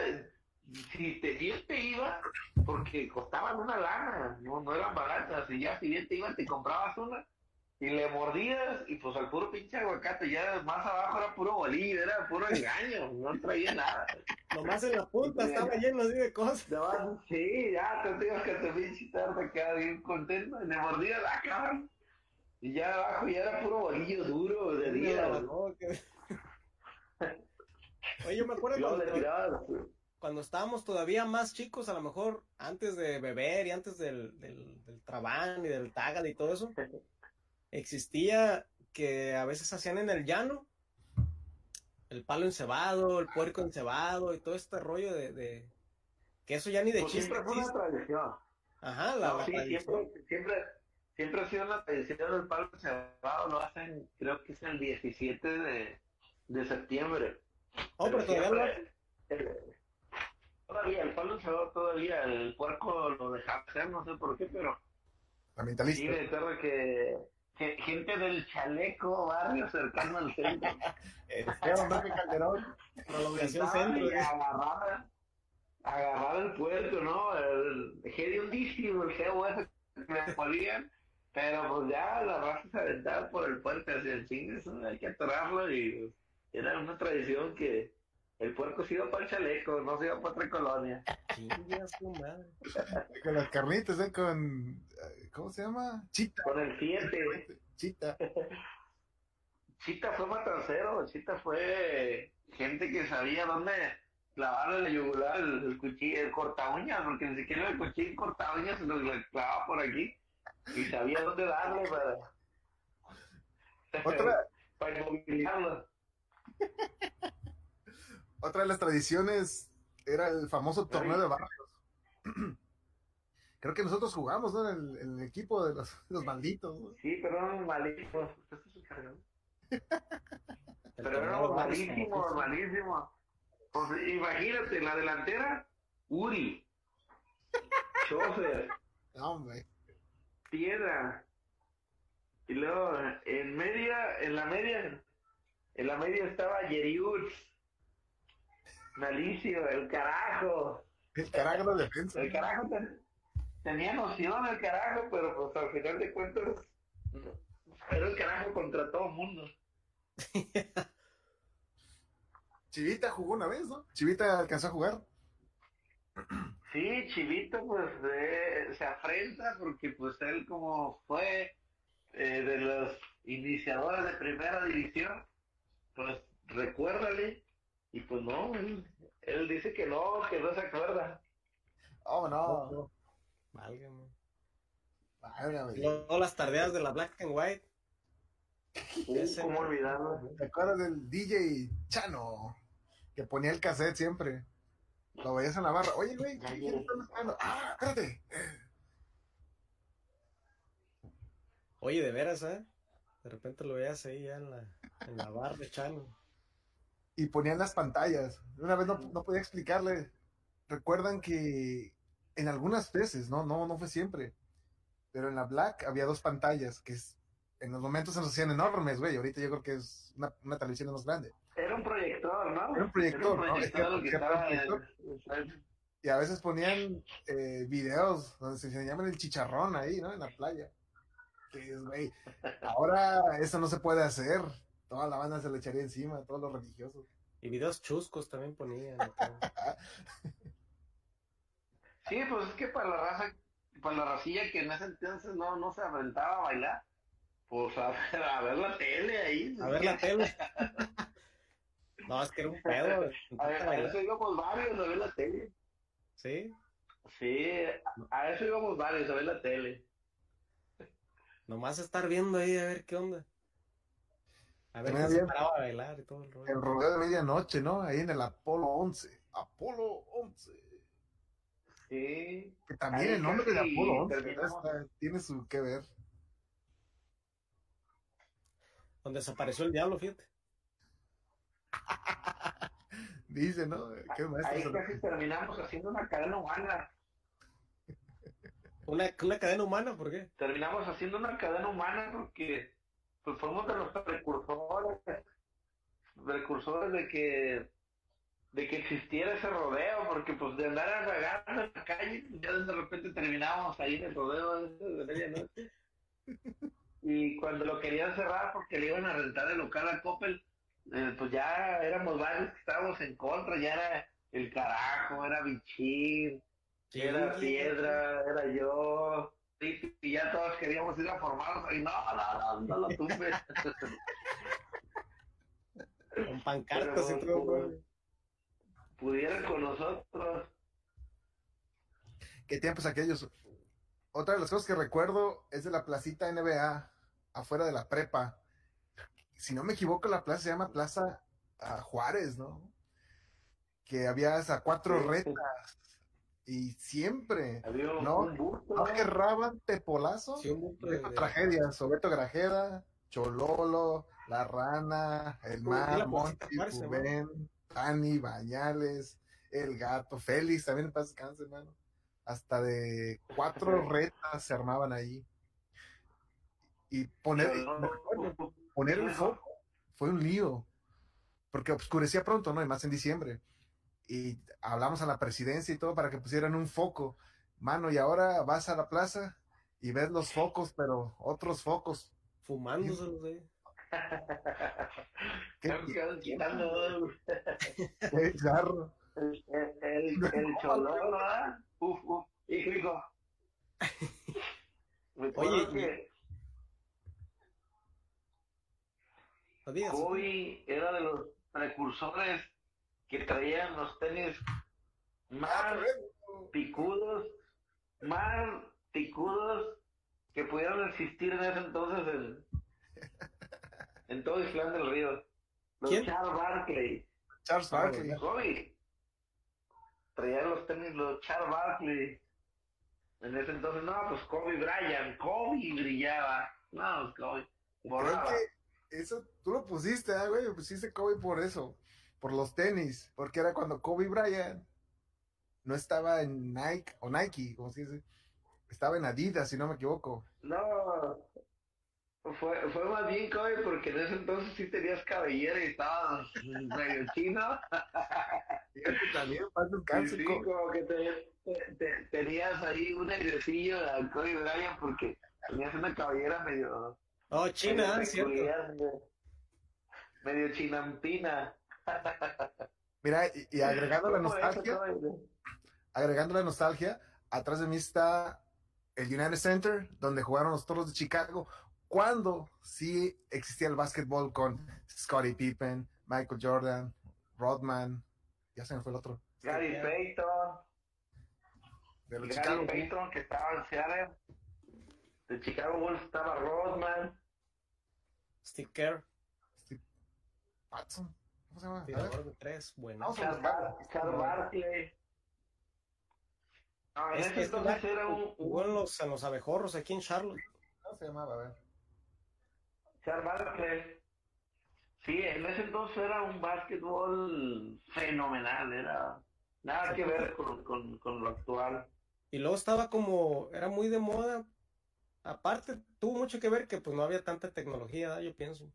si te, bien te iba, porque costaban una lana, no, no eran baratas, y ya si bien te iba, te comprabas una, y le mordías, y pues al puro pinche aguacate, ya más abajo era puro bolillo, era puro engaño, no traía nada. Nomás en la punta estaba lleno así de cosas. Sí, ya te digo que te pinche tarde quedaba bien contento, y le mordías la cara, y ya abajo ya era puro bolillo duro de día. No, que- Oye, yo me acuerdo le cuando, estábamos todavía más chicos, a lo mejor antes de beber y antes del, del, del Trabán y del Tagad y todo eso, existía que a veces hacían en el llano el palo encebado, el puerco encebado y todo este rollo de, de- que eso ya ni de pues chiste siempre fue una existe. tradición. Ajá, la, No, la sí, tradición. siempre, siempre, siempre ha sido una tradición del palo cebado, lo hacen, creo que es el 17 de, de septiembre. Oh, pero todavía lo siempre- el- todavía, el palo cebado todavía, el puerco lo dejaba hacer, no sé por qué, pero sí, Ambientalista. me acuerdo que, que gente del chaleco, barrio cercano al centro, Esteban Pepe Calderón. prolongación centro. y agarraba, agarraba el puerco, ¿no? El hediondísimo, el geo ese que me ponían, pero pues ya la raza se aventaba por el puerco hacia el cine, eso hay que atorarlo y era una tradición que el puerco se iba para el chaleco, no se iba para otra colonia. Con las carnitas, ¿eh? Con. ¿Cómo se llama? Chita. Con el 7, Chita. Chita fue matancero, Chita fue gente que sabía dónde clavarle la yugular el, el cuchillo, el corta uñas, porque ni siquiera el cuchillo corta uñas se lo clavaba por aquí y sabía dónde darle para, Otra, para inmovilizarlo. otra de las tradiciones era el famoso torneo de barrios. Creo que nosotros jugamos, ¿no? En el, en el equipo de los, los malditos. ¿no? Sí, pero eran malísimos. Pero barrios malísimos, malísimos. Pues, imagínate, en la delantera, Uri, Chofer, hombre. Piedra. Y luego en media, en la media, en la media estaba Yeriuts, Malicio, el carajo. El carajo de defensa. El carajo ten- tenía noción el carajo, pero pues al final de cuentas no, era el carajo contra todo el mundo. Chivita jugó una vez, ¿no? Chivita alcanzó a jugar. Sí, Chivito pues eh, se afrenta porque pues él como fue eh, de los iniciadores de primera división, pues recuérdale y pues no, él, él dice que no, que no se acuerda. Oh, no. Válgame. Válgame. Luego las tardeadas de la Black and White. Uh, ¿Cómo olvidarlo? ¿Te acuerdas del DJ Chano? Que ponía el cassette siempre. Lo veías en la barra. Oye, güey, ¿qué- ¿quién está mezclando? Ah, espérate. Oye, de veras, ¿eh? De repente lo veías ahí ya en la, en la barra de Chano. Y ponían las pantallas. Una vez no, no podía explicarle. Recuerdan que en algunas veces, no, no, no fue siempre. Pero en la Black había dos pantallas que es, en los momentos se nos hacían enormes, güey. Ahorita yo creo que es una, una televisión más grande. Era un proyector, ¿no? Era un proyector, Y a veces ponían eh, videos donde se enseñaban el chicharrón ahí, ¿no? En la playa. Que es, güey. Ahora eso no se puede hacer. Toda la banda se le echaría encima, todos los religiosos. Y videos chuscos también ponían. Sí, pues es que para la raza, para la racilla que en ese entonces no, no se aventaba a bailar, pues a ver, a ver la tele ahí. A ver la tele. No, es que era un pedo. A, ver, a eso íbamos varios a ver la tele. Sí, Sí, a eso íbamos varios a ver la tele. nomás estar viendo ahí a ver qué onda. A ver se paraba a bailar y todo el rollo. El rodeo de medianoche, ¿no? Ahí en el Apolo 11. Apolo 11. Sí. Que también Ahí el nombre de Apolo 11 terminamos. ¿verdad? Está- tiene su que ver. Donde desapareció el diablo, fíjate. Dice, ¿no? Qué. Ahí casi terminamos haciendo una cadena humana. Una, una cadena humana, ¿por qué? Terminamos haciendo una cadena humana porque pues fuimos de los precursores, precursores de que de que existiera ese rodeo, porque pues de andar vagando en la calle, ya de repente terminábamos ahí en el rodeo ese de medianoche. Y cuando lo querían cerrar porque le iban a rentar el local a Coppel, eh, pues ya éramos varios que estábamos en contra, ya era el carajo, era Bichín, era Piedra, era yo, y, ya todos queríamos ir a formarnos, y no, no, no, no lo. Con pancartas y todo. pues, güey. Pudieran con nosotros. ¿Qué tiempos aquellos? Otra de las cosas que recuerdo es de la placita NBA, afuera de la prepa. Si no me equivoco, la plaza se llama Plaza ah, Juárez, ¿no? Que había hasta cuatro Sí. retas. Y siempre, un, No, no querraban tepolazo. Sí, de- Deja de- tragedias, Sobeto Grajeda, Chololo, La Rana, El Mar, Monty. Rubén, Tani, Bañales, El Gato, Félix, también en paz descanse, hermano. Hasta de cuatro retas se armaban ahí. Y poner, poner el foco fue un lío, porque oscurecía pronto, ¿no? Y más en diciembre. Y hablamos a la presidencia y todo para que pusieran un foco. Mano, y ahora vas a la plaza y ves los focos, pero otros focos. Fumándoselos ahí. Qué, quitando qué bizarro. el, el, el, el chololo, ¿verdad? Uf, uf. Me acuerdo Oye, que. Kobe era de los precursores que traían los tenis más picudos, más picudos que pudieron existir en ese entonces en, en todo Islán del Río. Los ¿Quién? Charles Barkley. Charles Barkley. Kobe. Traían los tenis los Charles Barkley. En ese entonces, no, pues Kobe Bryant. Kobe brillaba. No, Kobe. Creo Borraba. que eso tú lo pusiste, ¿eh, güey? Pusiste Kobe por eso, por los tenis, porque era cuando Kobe Bryant no estaba en Nike o Nike, como se dice, estaba en Adidas, si no me equivoco. No, fue, fue más bien Kobe porque en ese entonces sí tenías cabellera y estabas medio chino. Fíjate también, paz Y descanse, sí, Kobe. como que te, te- te- tenías ahí un egresillo a Kobe Bryant porque tenías una cabellera medio... Oh, China, medio ¿cierto? medio chinampina. Mira, y, y agregando la ¿Cómo es nostalgia, agregando la nostalgia, atrás de mí está el United Center, donde jugaron los Toros de Chicago, cuando sí existía el básquetbol con Scottie Pippen, Michael Jordan, Rodman, ya se me fue el otro, Gary. Payton. de los Gary Chicago Bulls. Payton que estaba en Seattle. De Chicago Bulls estaba Rodman. Steve Kerr, Steve Watson, ¿cómo se llama? Tirador de tres, bueno. Vamos a Charles buscarlo. Bar- Charles Barkley. No, en este entonces era un, jugó en los, en los abejorros aquí en Charlotte. ¿Cómo se llamaba? A ver. Charles Barkley. Sí, en ese entonces era un básquetbol fenomenal, era nada que ver con, con, con lo actual. Y luego estaba como, era muy de moda. Aparte, tuvo mucho que ver que pues no había tanta tecnología, yo pienso.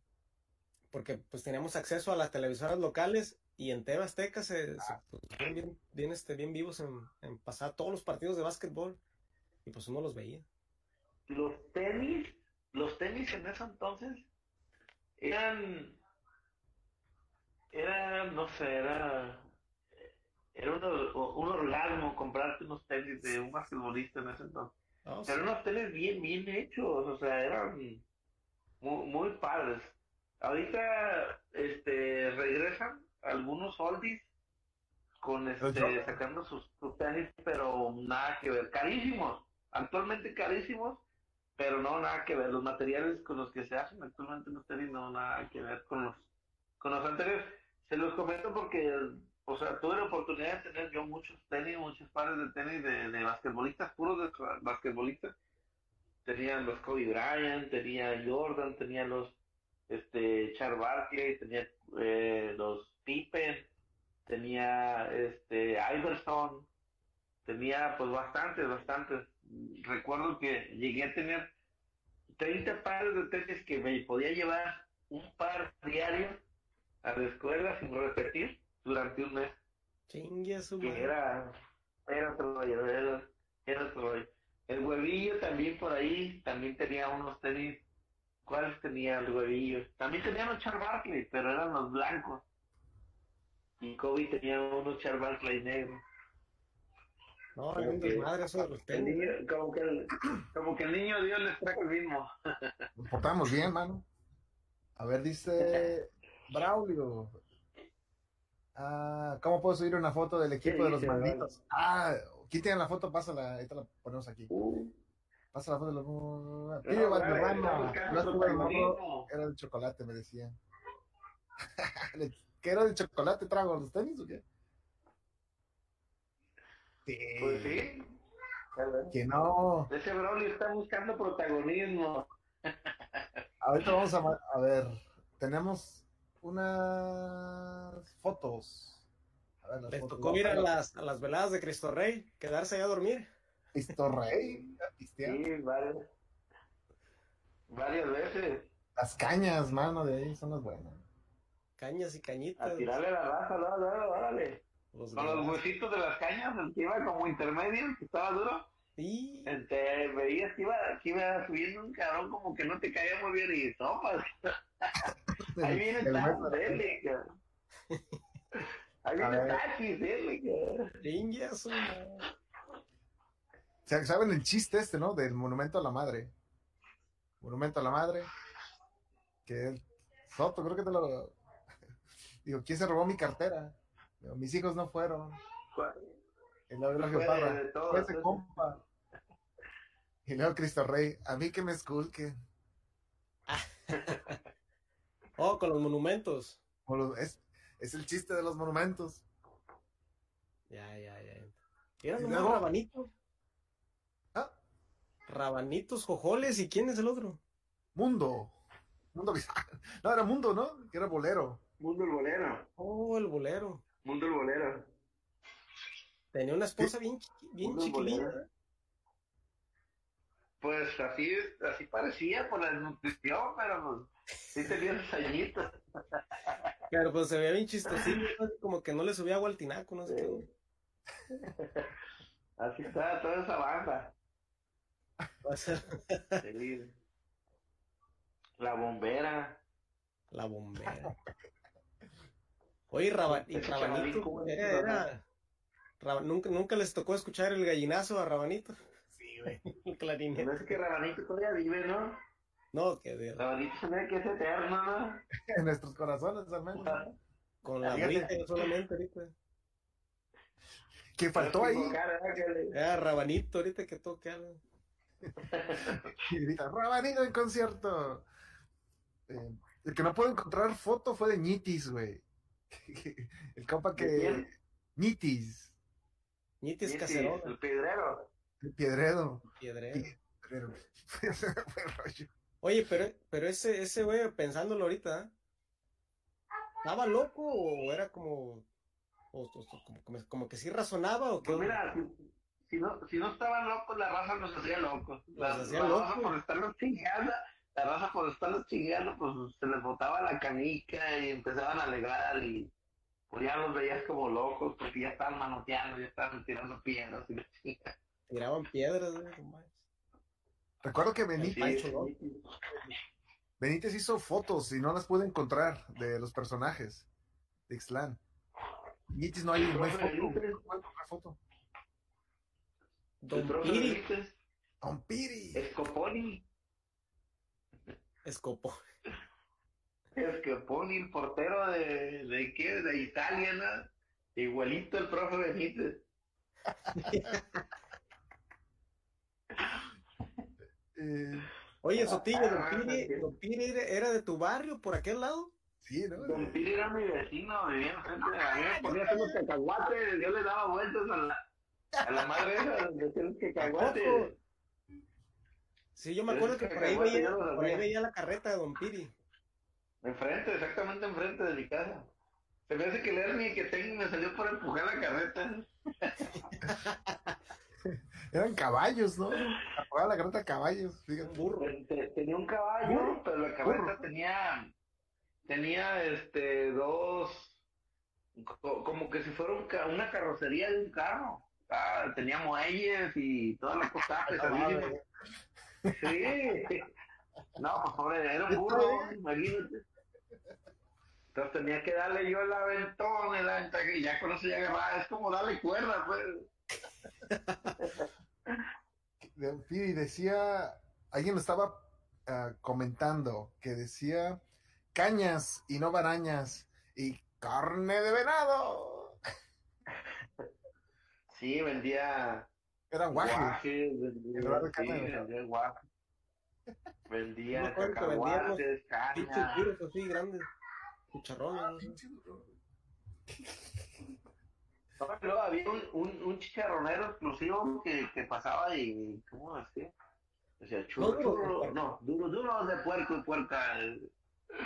Porque pues teníamos acceso a las televisoras locales y en TV Azteca se, se pusieron bien, bien, este, bien vivos en, en pasar todos los partidos de básquetbol. Y pues uno los veía. Los tenis, los tenis en ese entonces eran, era, no sé, era, era un, un orgasmo comprarte unos tenis de un basquetbolista en ese entonces. Ah, sí. Eran unos tenis bien, bien hechos, o sea, eran muy, muy padres. Ahorita, este, regresan algunos oldies con, este, sacando sus, sus tenis, pero nada que ver, carísimos, actualmente carísimos, pero no nada que ver. Los materiales con los que se hacen actualmente los tenis no nada que ver con los, con los anteriores. Se los comento porque o sea, tuve la oportunidad de tener yo muchos tenis, muchos pares de tenis de, de basquetbolistas, puros de basquetbolistas. Tenía los Kobe Bryant, tenía Jordan, tenía los este Charles Barkley, tenía eh, los Pippen, tenía este Iverson, tenía pues bastantes, bastantes. Recuerdo que llegué a tener 30 pares de tenis que me podía llevar un par diario a la escuela sin repetir durante un mes. Chingue su Que era, era otro rollo, era, era otro rollo. El huevillo también por ahí, también tenía unos tenis. ¿Cuáles tenía el huevillo? También tenía los Charles Barkley, pero eran los blancos. Y Kobe tenía unos Charles Barkley negros. No, es un desmadre eso de los El tenis. niño, como que el, como que el niño Dios les trajo el mismo. Nos portamos bien, mano. A ver, dice Braulio. Ah, ¿cómo puedo subir una foto del equipo ¿Qué de los malditos? Ah, quiten la foto, pásala, ahí te la ponemos aquí. Pasa la foto de los. Pibe No, Valderrama, vale, estamos no estuvo el morro, protagonismo. era de chocolate, me decían. ¿Qué era de chocolate trago los tenis o qué? Sí. Pues sí. Que no. Ese Broly está buscando protagonismo. Ahorita vamos a, a ver. Tenemos unas fotos. A ver, las Les fotos. tocó ir a las, a las veladas de Cristo Rey, quedarse allá a dormir. Cristo Rey. Sí, varias, varias veces. Las cañas, mano, de ahí son las buenas. Cañas y cañitas. A tirarle la raza, no, no, órale. Los Con los huesitos de las cañas, el que iba como intermedio, que estaba duro. Y Te veías que iba, que iba subiendo un cabrón como que no te caía muy bien y topas. Ahí viene El cabrón. Ahí viene. Taxis, dele, cabrón. ¿Saben el chiste este, no? Del monumento a la madre. Monumento a la madre. Que el Soto, creo que te lo. Digo, ¿quién se robó mi cartera? Digo, mis hijos no fueron. Eulogio Fue Parra, de todo, fue ese compa. Y luego Cristo Rey, a mí que me esculquen. Oh, con los monumentos. Los- Es, es el chiste de los monumentos. Ya, ya, ya. Era luego- Rabanito. Rabanitos, jojoles, ¿y quién es el otro? Mundo. Mundo Bizarro. No, era Mundo, ¿no? Que era bolero. Mundo el bolero. Oh, el bolero. Mundo el bolero. Tenía una esposa bien, chiqui- bien chiquilina. Pues así, así parecía por la nutrición, pero pues, sí tenía sus añitos. Pero pues se veía bien chistosito, como que no le subía agua al tinaco, no sé qué. Así está toda esa banda. Sí. La bombera. La bombera. Oye, Raba- y Rabanito, chavalín, ¿cómo es era, nunca, nunca les tocó escuchar el gallinazo a Rabanito. Sí, güey. El clarinete. No es que Rabanito todavía vive, ¿no? No, que de- Rabanito se ve que es eterno, ¿no? En nuestros corazones, al menos. con la Fíjate. Ouija solamente ahorita. Que faltó ahí. Era Rabanito ahorita que toque algo. Y grita, Rabanito en concierto. Eh, el que no puedo encontrar foto fue de Ñitis, güey. El compa ¿De que. Ñitis Sí, sí, Cacerón, El piedrero. el Piedredo. piedrero. Piedrero. Fue rollo. Oye, pero, pero ese, ese güey, pensándolo ahorita. ¿estaba loco o era como, o- o- como, como, como que sí razonaba o qué? Pues mira, si, no, si no estaban locos, la raza nos hacía locos. La, hacía la locos. raza por estarnos chingando, la raza por estarnos chingando, pues se les botaba la canica y empezaban a alegar y pues ya los veías como locos porque ya estaban manoteando, ya estaban tirando piedras y la. Tiraban piedras, manches. Recuerdo que Benítez, Pancho, ¿no? sí. Benítez hizo fotos y no las pude encontrar de los personajes de Ixtlán. Ñitis no hay, no hay. No Benítez. foto. Don Piri Don Piri. Escoponi, escopó. Escoponi, el portero de, de qué, de Italia, ¿no? Igualito el profe Benítez. Eh, Oye, Sotillo, Don Ah, Piri. Don Piri era, de tu barrio, por aquel lado. Sí, ¿no? Don Piri era mi vecino, vivía enfrente de la mía, ponía a hacer los cacahuates, yo le daba vueltas a la, a la madre de hacer los cacahuates. Sí, yo me acuerdo que por ahí, veía, por ahí veía la carreta de Don Piri. Enfrente, exactamente enfrente de mi casa. Se me hace que el hernia que tengo me salió por empujar la carreta. Eran caballos, ¿no? Apagaba la carreta a caballos, fíjate. Burro. Te- Tenía un caballo, pero la carreta tenía, tenía este, dos, co- como que si fuera un ca- una carrocería de un carro. Ah, tenía muelles y toda la cosa pesadísima. Sí. No, pues pobre, era un burro, imagínate. Entonces tenía que darle yo el aventón, el aventón, y ya con eso ya agarraba, es como darle cuerda, pues. Piri decía, alguien lo estaba ah, comentando, que decía cañas y no barañas y carne de venado. Sí, vendía Eran guajes. guajes, vendía, En lugar de sí, vendía guajes. Me Vendía cacahuates, Pinches caña. burros así grandes. Cucharrones. ¿no? No, había un, un, un chicharronero exclusivo que, que pasaba y, ¿cómo decía? Decía, churro, No, churro, puerco. no, duro, duro de puerco y puerca.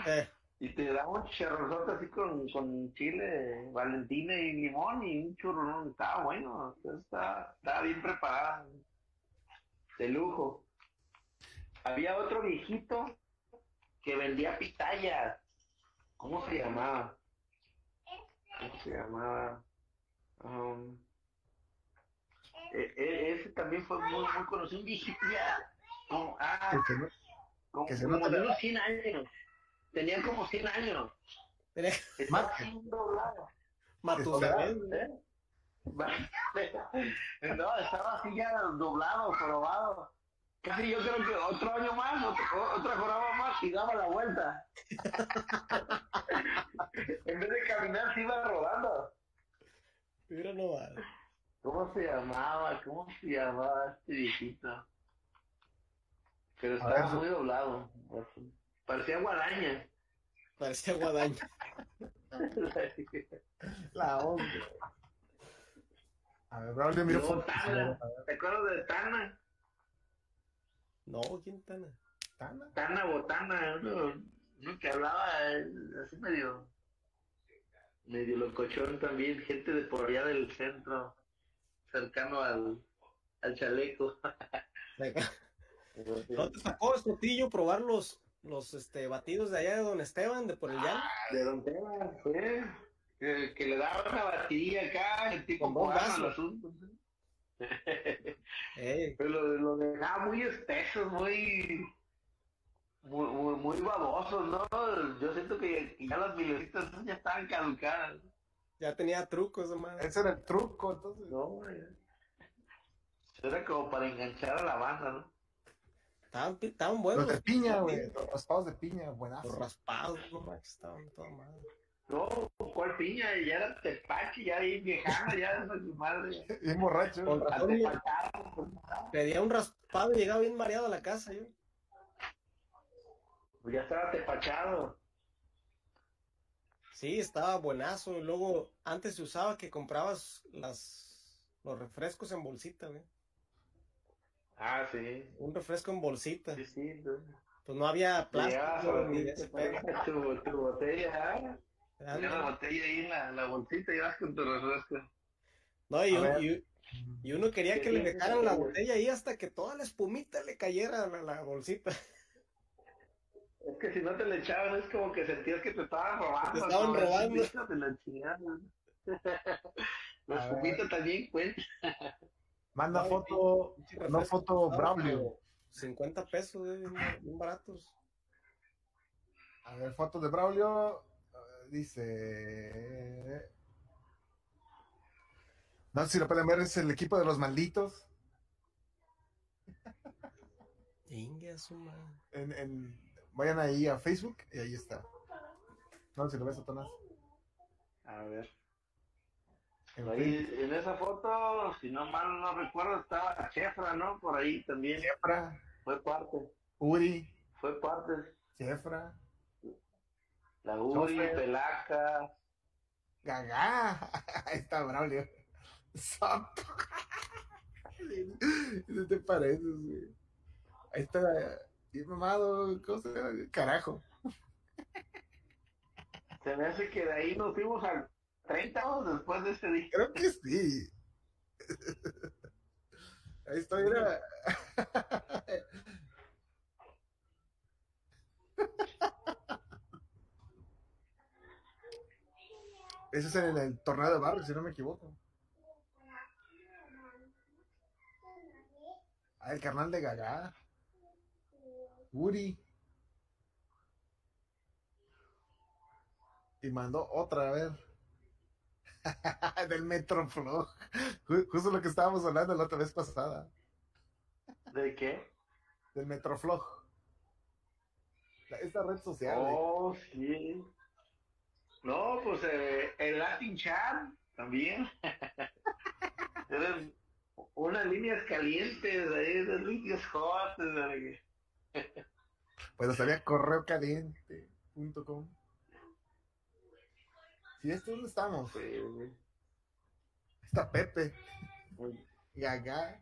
Eh, Y te daba un chicharronzote así con, con chile, valentina y limón y un churro, ¿no? Estaba bueno, estaba, estaba bien preparada. De lujo. Había otro viejito que vendía pitayas. ¿Cómo se llamaba? ¿Cómo se llamaba? Um, e- e- ese también fue muy, muy conocido. Un viejito ya. como- ah, como, de unos 100 años. Tenía como 100 años. doblado. Matusalén. ¿Eh? No, estaba así ya doblado, probado. Casi yo creo que otro año más, otro, otra jornada más y daba la vuelta. en vez de caminar, se iba rodando. Mira nomás. ¿Cómo se llamaba? ¿Cómo se llamaba este viejito? Pero estaba ver, muy doblado. Parecía guadaña. Parecía guadaña. La onda. A ver, Braulio fotos. Tana. ¿Te acuerdas de Tana? No, ¿quién tan? Tana. Tana Botana, uno, uno que hablaba eh, así medio, medio locochón también, gente de por allá del centro, cercano al, al chaleco. ¿No te sacó Escotillo probar los, los este, batidos de allá de Don Esteban, de por el llano? De Don Teba, pues, que, que le daba una batidilla acá, el tipo Con al asunto. Ey, Pero lo, lo dejaba muy espesos, muy, muy, muy, muy babosos, ¿no? Yo siento que ya las milecitas ya estaban caducadas. ya tenía trucos, hermano. Ese era el truco, entonces. No, güey. Era como para enganchar a la banda, ¿no? Estaban, pi- estaban Los buenos. de piña, güey. Los raspados de piña, Los buenazo. raspados, no manches, estaban toda madre. No, ¿cuál piña? Ya era tepache, ya ahí viejando, ya esa su madre. Bien borracho. Con razón, pues, pedía un raspado y llegaba bien mareado a la casa yo. pues ya estaba tepachado. Sí, estaba buenazo. Luego, antes se usaba que comprabas las, los refrescos en bolsita, güey. Ah, sí. Un refresco en bolsita. Sí, sí. Pues no había plástico a ni de ese tu, tu botella, ¿ah? Ah, la no. botella ahí en la, la bolsita y vas con tu refresco. No, y, A un- ver. y- y uno quería ¿Qué que le dejaran la botella ahí hasta que toda la espumita le cayera a la, la bolsita. Es que si no te le echaban, es como que sentías que te estaban robando. Te estaban ¿no? robando. La. La espumita también cuenta. Manda No, foto, no foto Braulio. como 50 pesos, güey, bien, baratos. A ver, foto de Braulio. eh, Dice. No sé si lo pueden ver, es el equipo de los malditos. Inga su madre. En, en- vayan ahí a Facebook y ahí está. No sé si lo ves, Atonás. A ver. En Ahí, Facebook. en esa foto, si no mal no recuerdo, estaba Chefra, ¿no? Por ahí también. Jefra, Fue parte. Uri, Fue parte. Jefra. La Uri, Chofer. Pelaca. Gagá. Ahí está Braulio. Santo. ¿Qué te pareces, güey? Ahí está. Y mamado, ¿cómo se llama? Carajo. Se me hace que de ahí nos fuimos al 30 años después de ese día. Creo que sí. Ahí estoy, mira. Ese es en el torneo de barrio, si no me equivoco. Ah, el carnal de Gaga. Uri. Y mandó otra vez. Del Metroflow. Ju- Justo lo que estábamos hablando la otra vez pasada. ¿De qué? Del Metroflog. Esta red social. Oh, sí. No, pues eh, el Latin Chat también. Eran unas líneas calientes, ahí, unas líneas hot. Pues sabía correocaliente.com. Si esto dónde estamos? Sí, Está Pepe. muy- Gaga.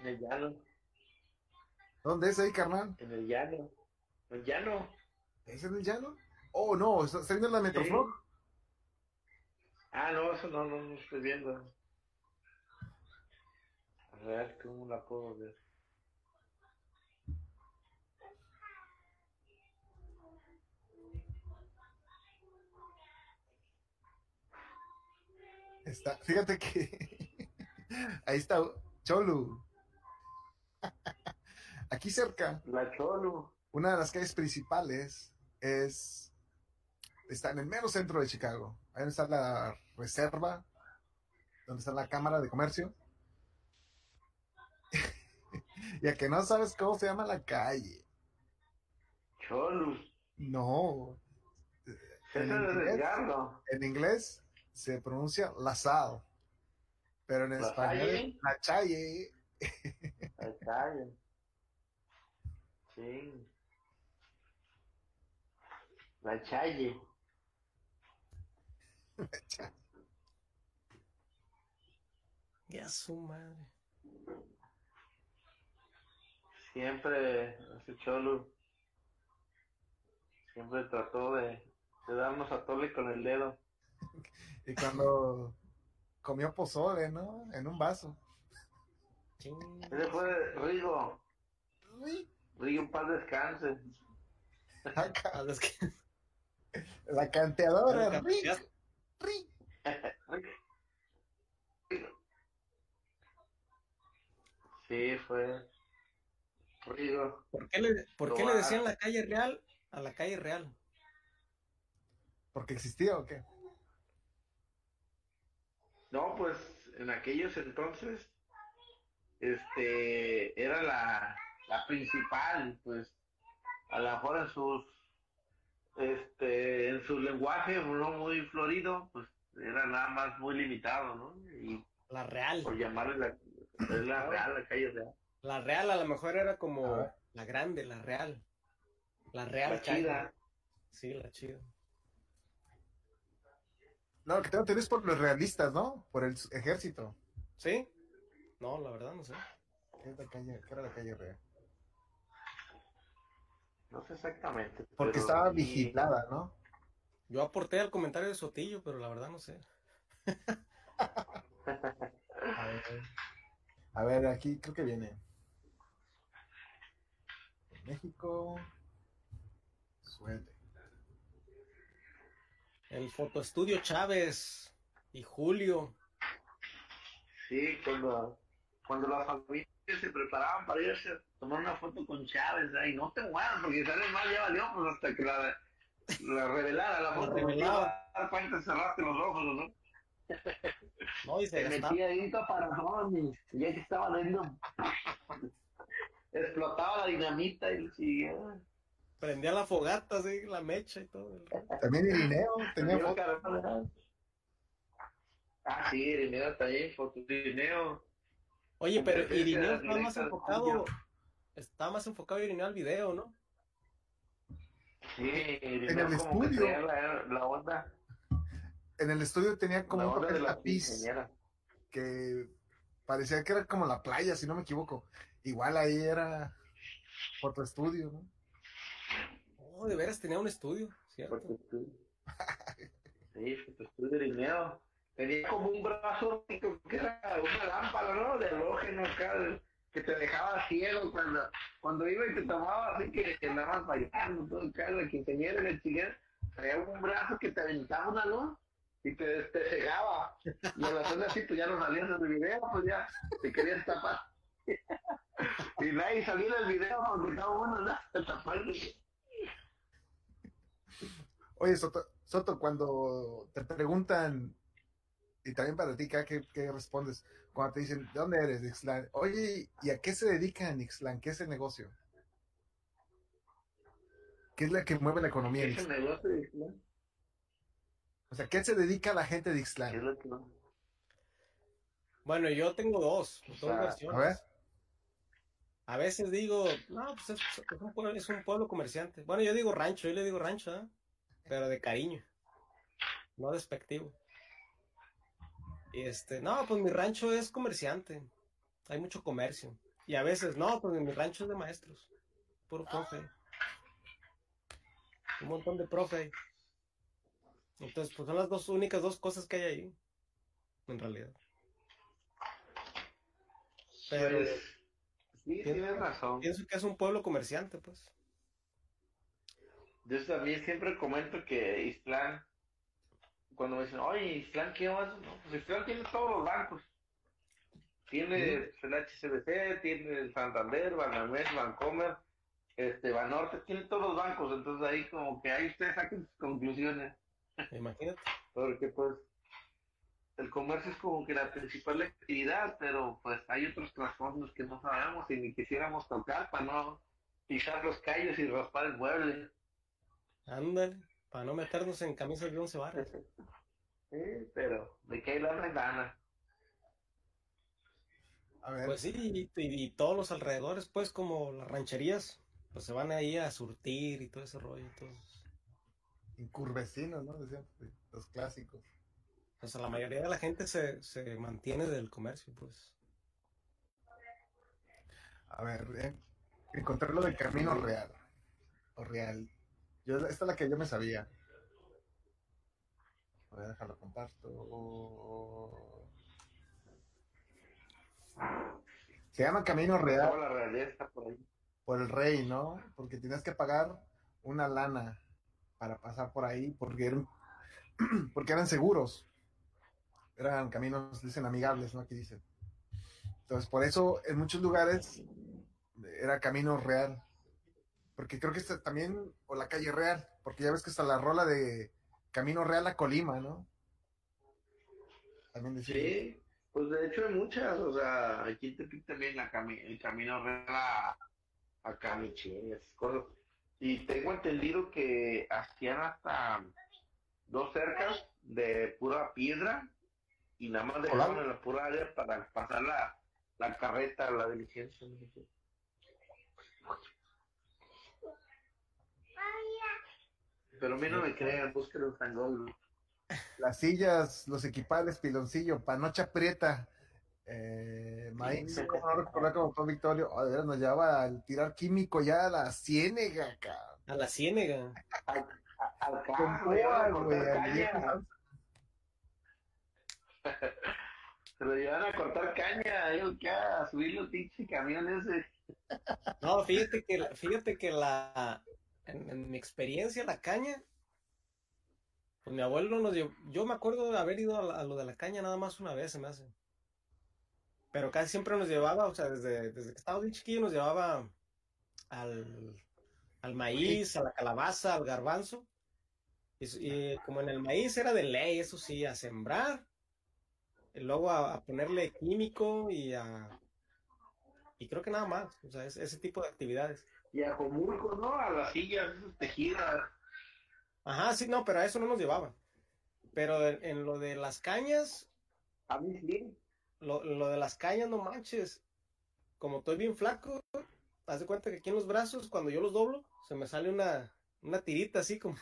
En el llano, ¿Dónde es ahí, carnal? en el llano, en el llano. ¿Es en el llano? Oh, no, está está viendo la Metroflog. Ah, no, eso no, no, no estoy viendo. A ver, ¿cómo la puedo ver? Está, fíjate que ahí está Cholu. Aquí cerca, La Cholo. una de las calles principales es está en el mero centro de Chicago. Ahí está la reserva, donde está la Cámara de Comercio. y a que no sabes cómo se llama la calle. Cholo. No, es inglés? en inglés se pronuncia La Sal, pero en La español es la calle. La calle. Sí. La Challe. Ya su madre. Siempre, ese Cholo. Siempre trató de, de darnos a tole con el dedo. Y cuando comió pozole, ¿no? En un vaso. Ching. Ese fue Rigo. Rigo, en paz descanse. acá, Ah, La canteadora, Rick, Rick. Sí, fue Rigo. ¿Por qué le, por qué le decían la calle real a la calle real? ¿Porque existía o qué? No, pues en aquellos entonces, este, era la, la principal, pues, a lo mejor en sus, este, en su lenguaje no muy florido, pues, era nada más muy limitado, ¿no? Y La real. por llamarle la, es la real, la calle real. La real a lo mejor era como la grande, la real. La real La chida. Sí, la chida. No, lo que tengo entendido es por los realistas, ¿no? Por el ejército. ¿Sí? No, la verdad no sé. ¿Qué, es la calle, qué era la calle real? No sé exactamente. Porque pero estaba vigilada, ¿no? Yo aporté al comentario de Sotillo, pero la verdad no sé. A ver, a ver aquí creo que viene. México. Suerte. El fotoestudio Chávez y Julio. Sí, cuando, cuando las familias se preparaban para irse a tomar una foto con Chávez, ay, no te muevas, porque si sales mal ya valió, pues hasta que la, la revelara la foto, revelaba. no te cerraste los ojos, ¿no? No, y se Se metía ahí caparazón y ya que estaban viendo, explotaba la dinamita y sí, ah, Prendía la fogata, así, la mecha y todo. También Irineo tenía Irineo foto. Ah, sí, Irineo también, foto Irineo. Oye, pero Irineo estaba directa más de enfocado. Estaba más enfocado Irineo al video, ¿no? Sí, en el estudio. La, la, onda. En el estudio tenía como la un de papel la tapiz quinceañera. que parecía que era como la playa, si no me equivoco. Igual ahí era otro estudio, ¿no? De veras tenía un estudio, ¿cierto? Sí, porque estudio de dinero. Tenía como un brazo que era una lámpara, ¿no? De halógeno acá, que te dejaba ciego cuando, cuando iba y te tomaba así que, andabas bailando todo acá, la quinceañera en el chileno, traía un brazo que te aventaba una luz y te, te cegaba. Y hacerle así, pues ya no salías del video, pues ya te querías tapar. y nadie salía en el video porque estaba bueno, ¿no? Tapaste. Oye, Soto, Soto, cuando te preguntan, y también para ti, ¿qué, qué- qué respondes? Cuando te dicen, ¿de dónde eres? De Ixtlán. Oye, ¿y a qué se dedica en Ixtlán? ¿Qué es el negocio? ¿Qué es la que mueve la economía en Ese Ixtlán? negocio, ¿no? O sea, ¿qué se dedica la gente de ¿Qué es Ixtlán? lo que no? Bueno, yo tengo dos, dos sea, versiones. a ver. A veces digo, no, pues es, es un pueblo, es un pueblo comerciante. Bueno, yo digo rancho, yo le digo rancho, ¿eh? Pero de cariño, no despectivo. Y este, no, pues mi rancho es comerciante. Hay mucho comercio. Y a veces, no, pues mi rancho es de maestros. Puro profe. Un montón de profe. Entonces, pues son las dos únicas dos cosas que hay ahí. En realidad. Pero Pues, sí, tienes razón. pienso que es un pueblo comerciante, pues. Yo también siempre comento que Islán, cuando me dicen, oye, Islán, ¿qué vas? No, pues Islán tiene todos los bancos. Tiene el HCBC, tiene el Santander, Banamex, Bancomer, este, Banorte, tiene todos los bancos. Entonces ahí como que ahí ustedes saquen sus conclusiones. Imagínate. Porque pues el comercio es como que la principal actividad, pero pues hay otros trasfondos que no sabemos y ni quisiéramos tocar para no pisar los callos y raspar el mueble. Ándale, para no meternos en camisas de once varas. Sí, pero de qué y lana. A ver, Pues sí, y, y- y todos los alrededores, pues como las rancherías, pues se van ahí a surtir y todo ese rollo. Todos. incurvecinos, ¿no? Decían pues, los clásicos. O sea, la mayoría de la gente se, se mantiene del comercio, pues. A ver, eh, encontré lo del camino real. O real. Yo, esta es la que yo me sabía. Voy a dejarlo comparto. Se llama Camino Real la ahí. por el rey, ¿no? Porque tienes que pagar una lana para pasar por ahí, porque eran, porque eran seguros. Eran caminos, dicen, amigables, ¿no? Aquí dicen. Entonces, por eso en muchos lugares era camino real. Porque creo que está también, o la calle real, porque ya ves que está la rola de Camino Real a Colima, ¿no? También decía. Sí, pues de hecho hay muchas, o sea, aquí en Tepic también la cami- el camino real a, a Camichín y esas cosas. Y tengo entendido que hacían hasta dos cercas de pura piedra y nada más Hola. en la pura área para pasar la, la carreta, la diligencia. no sé qué. Pero a mí no me crean, busquen un tangol. Las sillas, los equipales, piloncillo, panocha prieta, eh, maíz, Sí. ¿cómo no recordar como todo Victorio? Oh, de veras nos llevaba al tirar químico ya a la ciénega, cabrón. A la ciénega. Al a al. Sanz. Se lo llevan a cortar caña, ahí que a subir los pinche camión ese. No, fíjate que, la- fíjate que la, en, mi experiencia, la caña, pues mi abuelo nos llevó, yo me acuerdo de haber ido a, lo de la caña nada más una vez, se me hace. Pero casi siempre nos llevaba, o sea, desde, desde que estaba bien chiquillo nos llevaba al, al maíz, a la calabaza, al garbanzo. Y como en el maíz era de ley, eso sí, a sembrar, y luego a, a ponerle químico y a... Y creo que nada más, o sea, es- ese tipo de actividades. Y a Comulco, ¿no? A las sillas tejidas. Ajá, sí, no, pero a eso no nos llevaban. Pero en, en lo de las cañas, A mí sí. lo, lo de las cañas, no manches. Como estoy bien flaco, haz de cuenta que aquí en los brazos, cuando yo los doblo, se me sale una, una tirita así como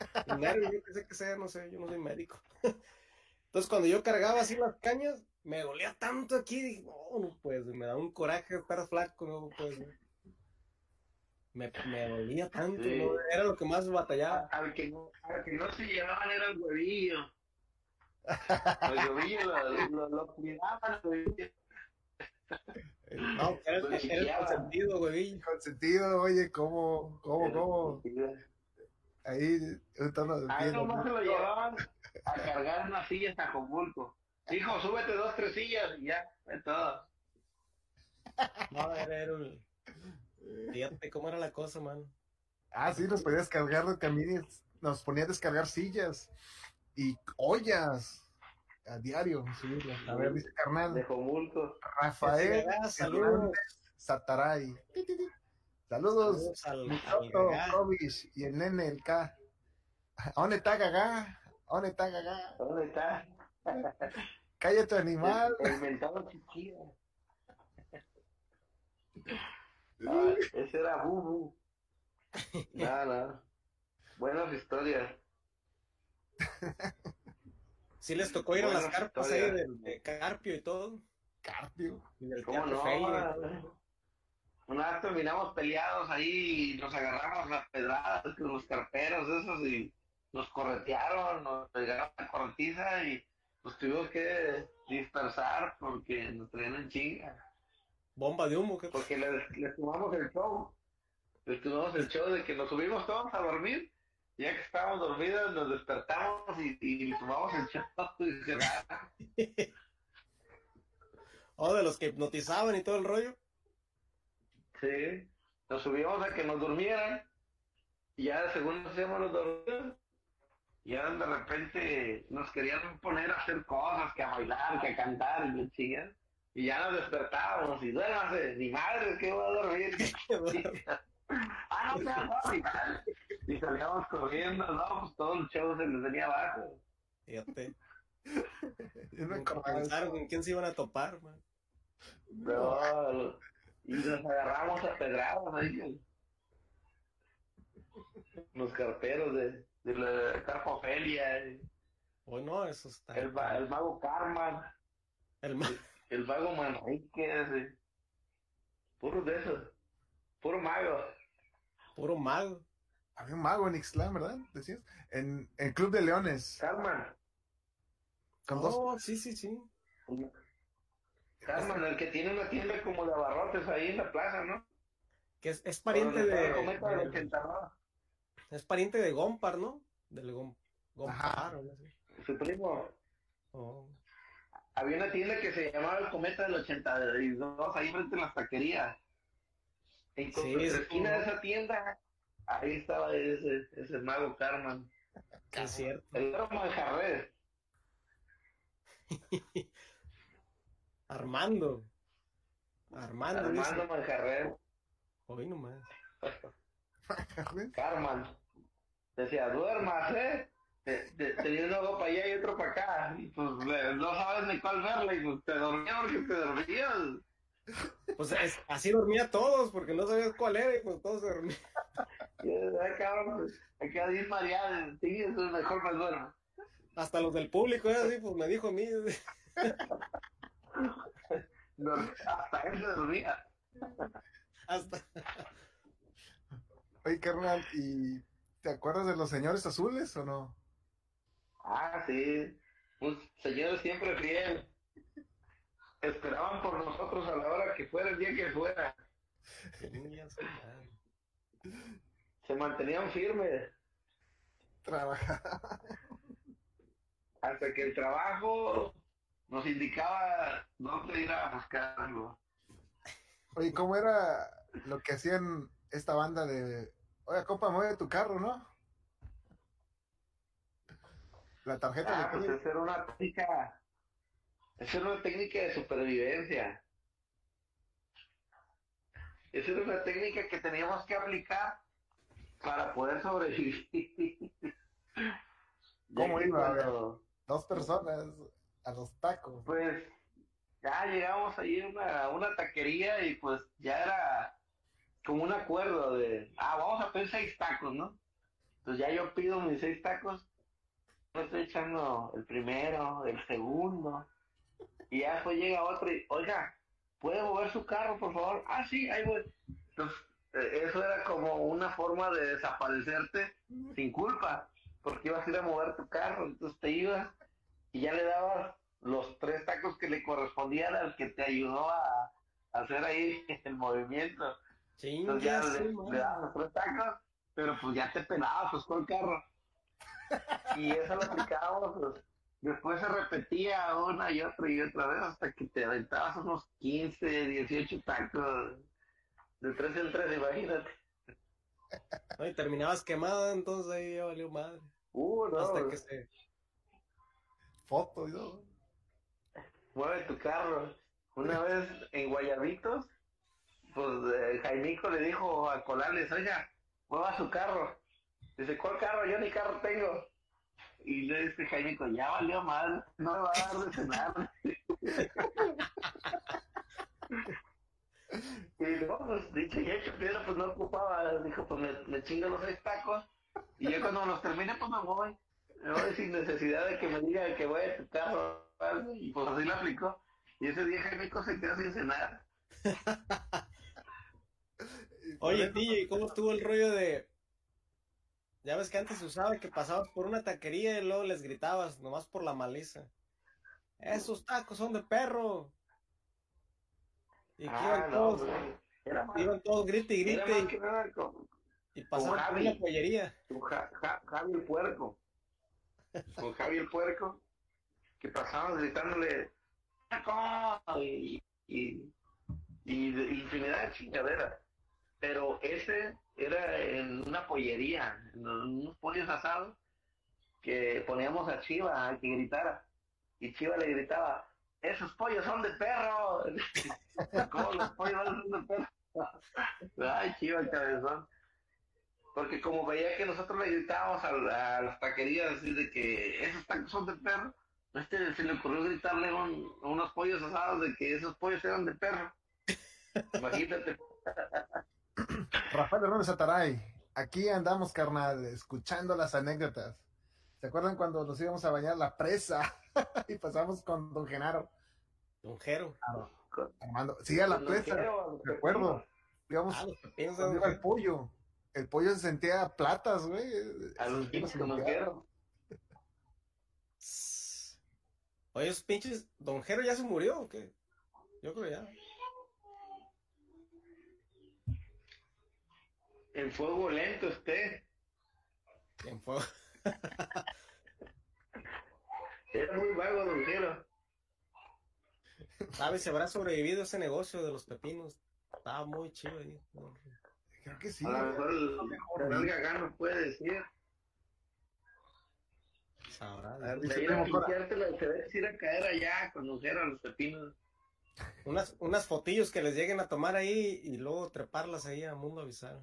nervio, yo qué sé que sea, no sé, yo no soy médico. Entonces cuando yo cargaba así las cañas, me dolía tanto aquí, dije, no, no pues, me da un coraje estar flaco, no pues. Me, me dolía tanto, Sí. ¿no? era lo que más batallaba. Al que no, al que no se llevaban era el huevillo. El huevillo lo, lo, lo cuidaban, el huevillo. No, era, el chiqueaba. consentido, güey. Con sentido, oye, ¿cómo, cómo, cómo? Ahí, estamos Ahí nomás se lo llevaban a cargar unas sillas a Acapulco. Hijo, súbete dos, tres sillas y ya, es todo. No, era, era un... Fíjate cómo era la cosa, man. Ah, sí, nos podías cargar también, nos ponía a descargar sillas y ollas a diario. subirlas. A ver, dice De carnal, Acapulco. Rafael Ah, saludos. Sataray. Saludos, Saludos al, al. Kovish y el nene, el K. ¿Dónde está Gagá? ¿Dónde está Gagá? ¿Dónde está? Cállate, animal. El, el mentado chiquillo. Ah, ese era Bubu. No, no. Buenas historias. Sí les tocó ir a las carpas ahí del de Carpio y todo. Carpio. Y del ¿Cómo Teatro no? Feria. Una vez terminamos peleados ahí y nos agarramos las pedradas con los carperos esos y nos corretearon, nos pegaron la corretiza y nos tuvimos que dispersar porque nos traían en chinga. Bomba de humo, ¿qué? Porque les, les tomamos el show. Les tomamos el show de que nos subimos todos a dormir. Ya que estábamos dormidos, nos despertamos y, y les tomamos el show. Y "Ah, Oh, de los que hipnotizaban y todo el rollo. Sí, nos subíamos a que nos durmieran y ya según nos hacíamos los dormidos, ya de repente nos querían poner a hacer cosas, que a bailar, que a cantar y. Y ya nos despertábamos y duérmase, ni madre, que voy a dormir. ah, no, no. Y salíamos corriendo, no, pues todo el show se les venía abajo. Fíjate. Nunca pensaron con quién se iban a topar, man. No, y nos agarramos a pedradas ahí. Los carteros de, de la Carpofelia, Oh, no, eso está. el, el mago Carman, El ma- el mago Manriquez, eh. puros de esos, puro mago. puro mago. Había un mago en Ixtlán, ¿verdad? Decías. En el Club de Leones. Carman, Con dos. Oh, sí, sí, sí. Carman, el que tiene una tienda como de abarrotes ahí en la plaza, ¿no? Que es, es pariente de. el cometa del de- 89. es pariente de Gompar, ¿no? Del Gom, Gompar, Ajá. o algo así. Su primo. Oh. Había una tienda que se llamaba el Cometa del 82, ahí frente a las taquerías. En Sí, la es esquina de esa tienda, ahí estaba ese, ese mago Carman. Sí, es cierto. El manjarres. Armando. Armando, Armando. Manjarres. Hoy nomás. Carman. Decía, duermas, ¿eh? Te- te- Tenía un ojo para allá y otro para acá. Y pues no sabes ni cuál verle. Y pues te dormías porque te dormías. Pues es- así dormía todos, porque no sabías cuál era y pues todos se dormían. "Ay, cabrón, me quedé bien mareado. Sí, eso es mejor me duermo. Hasta los del público, ¿eh? así, pues me dijo a mí. Hasta él se dormía. Hasta. Oye, carnal, ¿y te acuerdas de los señores azules o no? Ah, sí. Un señor siempre fiel. Esperaban por nosotros a la hora que fuera el día que fuera. Se mantenían firmes Trabajar. hasta que el trabajo nos indicaba dónde ir a buscarlo. Oye, ¿cómo era lo que hacían esta banda de, oye, compa, mueve tu carro, ¿no? La tarjeta Ah, de pues crédito. esa era una técnica, esa era una técnica de supervivencia. Esa era una técnica que teníamos que aplicar para poder sobrevivir. ¿Cómo iba? Cuando- dos personas a los tacos. Pues ya llegamos ahí a una, una taquería y pues ya era como un acuerdo de, ah, vamos a pedir seis tacos, ¿no? pues ya yo pido mis seis tacos, me estoy echando el primero, el segundo, y ya después llega otro y, oiga, ¿puede mover su carro, por favor? Ah, sí, ahí voy. Entonces, eh, eso era como una forma de desaparecerte sin culpa, porque ibas a ir a mover tu carro, entonces te ibas y ya le dabas los tres tacos que le correspondían al que te ayudó a, a hacer ahí el movimiento. Entonces ya le dabas los tres tacos, pero pues ya te pelabas pues con el carro. Y eso lo aplicábamos, pues. Después se repetía una y otra y otra vez hasta que te aventabas unos 15, 18 tacos. De tres en tres, imagínate. No, y terminabas quemado, entonces ahí ya valió madre. Uh, no, Hasta que se. Foto y todo. mueve tu carro. Una vez en Guayabitos, pues eh, Jaimico le dijo a Colales, oiga, mueva su carro. Dice, ¿cuál carro? Yo ni carro tengo. Y le dice Jaimico, ya valió mal, no me va a dar de cenar. y no, pues dicho y hecho, pero pues no ocupaba, dijo, pues me, me chingo los seis tacos. Y ya cuando los termine, pues me voy. Me voy sin necesidad de que me diga que voy a tu carro. Y pues así lo aplicó. Y ese día Jaimico se quedó sin cenar. Oye, DJ, ¿cómo estuvo el rollo de. Ya ves que antes se usaba que pasabas por una taquería y luego les gritabas, nomás por la maliza. Esos tacos son de perro. Y que Ah, iban no, todos. Era iban todos grite y grite y, con, y pasaban por Javi. una pollería. con Ja- Ja- Javi el Puerco. Con Javi el Puerco. Que pasaban gritándole ¡Taco! Y, y, y de- infinidad de chingaderas. Pero ese era en una pollería, en unos pollos asados, que poníamos a Chiva a que gritara. Y Chiva le gritaba, esos pollos son de perro. ¿Cómo los pollos son de perro? Ay, Chiva, cabezón. Porque como veía que nosotros le gritábamos a, la- a las taquerías así de que esos tacos son de perro, a este se le ocurrió gritarle un- unos pollos asados de que esos pollos eran de perro. Imagínate. Rafael Hernández Ataray, aquí andamos, carnal, escuchando las anécdotas. ¿Se acuerdan cuando nos íbamos a bañar la presa y pasamos con Don Genaro? Don Jero. Armando, sí, a la presa, me acuerdo. Íbamos Ah, de Don iba el pollo. El pollo se sentía platas, güey. A los sentía- con Lonquero. Oye, esos pinches. ¿Don Jero ya se murió o qué? Yo creo ya. En fuego lento esté. En fuego. Era muy vago, Lonquero. ¿Sabes si habrá sobrevivido ese negocio de los pepinos? Estaba muy chido ahí. Creo que sí. A lo mejor el Gagán nos puede decir. Sabrá. A ver, dice ir a Primo Cora, pinchártela, se debe ir a caer allá con a los pepinos. Unas, unas fotillos que les lleguen a tomar ahí y luego treparlas ahí a Mundo Avisar.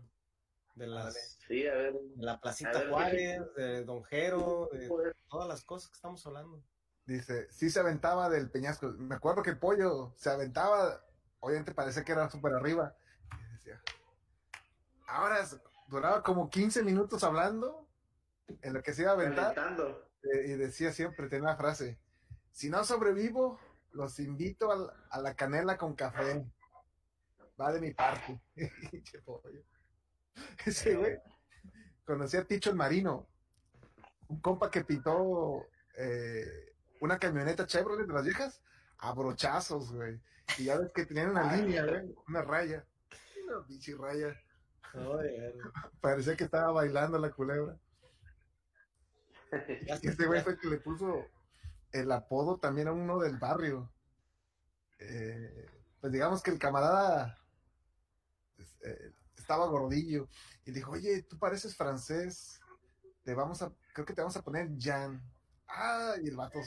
De las Sí, a ver. de la A Placita ver, Juárez, de Don Jero, de todas las cosas que estamos hablando. Dice, sí se aventaba del peñasco. Me acuerdo que el pollo se aventaba, obviamente parecía que era súper arriba. Y decía, ahora es- duraba como 15 minutos hablando en lo que se iba a aventar. Eh, y decía siempre, tenía una frase, si no sobrevivo, los invito al- a, la canela con café. Va de mi parte. Pollo. Ese güey. Conocí a Ticho el Marino, un compa que pintó eh, una camioneta Chevrolet de las viejas a brochazos, güey. Y ya ves que tenían una Ay. línea, güey, una raya. Una pinche raya. Parecía que estaba bailando la culebra. Y este güey fue el que le puso el apodo también a uno del barrio. Eh, pues digamos que el camarada pues, eh, estaba gordillo y dijo, oye, tú pareces francés, te vamos a, creo que te vamos a poner Jan. Ah, y el vato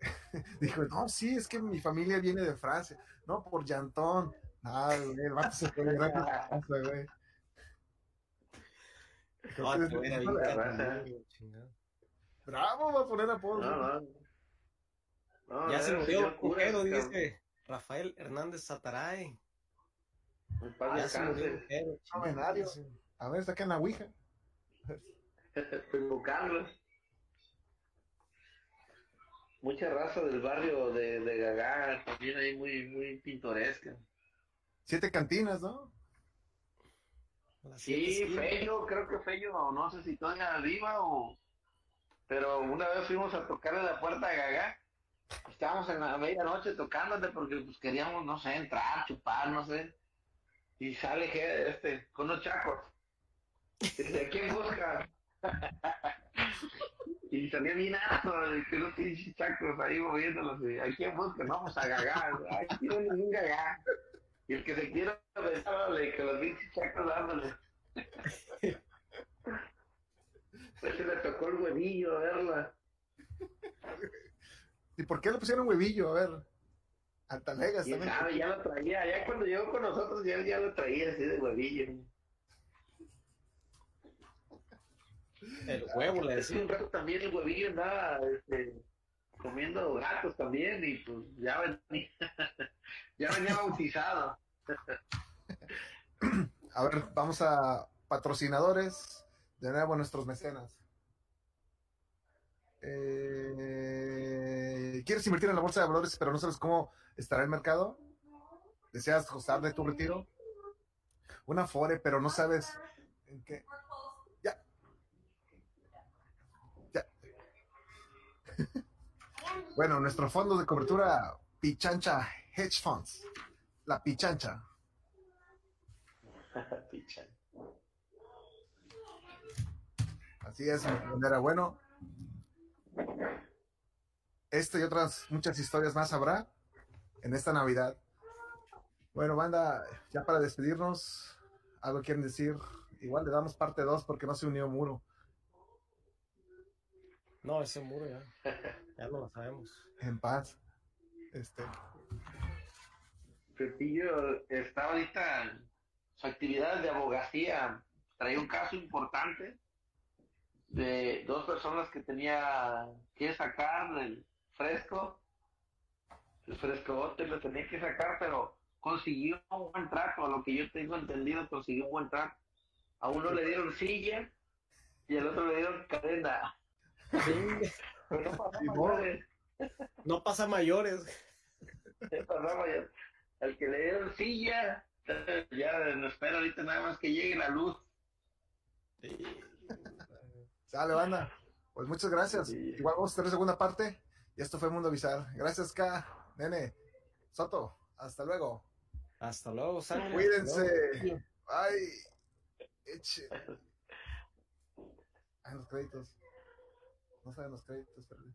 dijo, no, sí, es que mi familia viene de Francia. No, por Jantón. Ah, güey, el vato se fue a casa, güey. Ah. Bravo, va a poner apodo. No, no. No, Ya se cura, cujero, cabrón. dice Rafael Hernández Sataray. Se murió el descanse. cujero. Novenario. A ver, sacan la Ouija. Invocarlos. Mucha raza del barrio de, de Gagá, también ahí muy, muy pintoresca. Siete cantinas, ¿no? Sí. Fello, creo que Fello, no sé si todavía viva o... Pero una vez fuimos a tocarle la puerta de Gagá. Estábamos en la medianoche tocándote porque pues queríamos, no sé, entrar, chupar, no sé. Y sale este, con unos chacos. Dice, ¿quién busca? y salía bien alto, que los pinches chacos ahí moviéndolos. y, ¿A quién busca? No, pues a Gagá. Ay, hay ningún Gagá. Y el que se quiera besarle, que los pinches chacos dándole. Pues se le tocó el huevillo verla. ¿Y por qué le pusieron huevillo? A ver. Altalegas también. sabe, ya lo traía. Ya cuando llegó con nosotros, ya, ya lo traía así de huevillo. El huevo le decía. un rato también el huevillo andaba este, comiendo gatos también y pues ya venía, ya venía bautizado. A ver, vamos a patrocinadores. De nuevo, nuestros mecenas. Eh, ¿Quieres invertir en la bolsa de valores, pero no sabes cómo estará el mercado? ¿Deseas gozar de tu retiro? Una Afore, pero no sabes en qué. Ya. Ya. bueno, nuestro fondo de cobertura Pichancha Hedge Funds. La Pichancha. Picha. Así es, bandera. Bueno, esto y otras muchas historias más habrá en esta Navidad. Bueno, banda, ya para despedirnos, algo quieren decir. Igual le damos parte 2 porque no se unió Muro. No, ese muro ya. Ya no lo sabemos. En paz. Este, Pepillo está ahorita en su actividad de abogacía. Traía un caso importante de dos personas que tenía que sacar del fresco. El frescobote lo tenía que sacar, pero consiguió un buen trato. A lo que yo tengo entendido, consiguió un buen trato. A uno le dieron silla y al otro le dieron cadena. Pero no pasó Y mayores. No pasa mayores. Al que le dieron silla, ya no espera ahorita nada más que llegue la luz. sale, banda. Pues muchas gracias. Sí. Igual vamos a tener segunda parte. Y esto fue Mundo Bizar. Gracias, K. Nene. Soto. Hasta luego. Hasta luego, sangre. Cuídense. Ay. Eche. Ay, los créditos. No saben los créditos, perdón.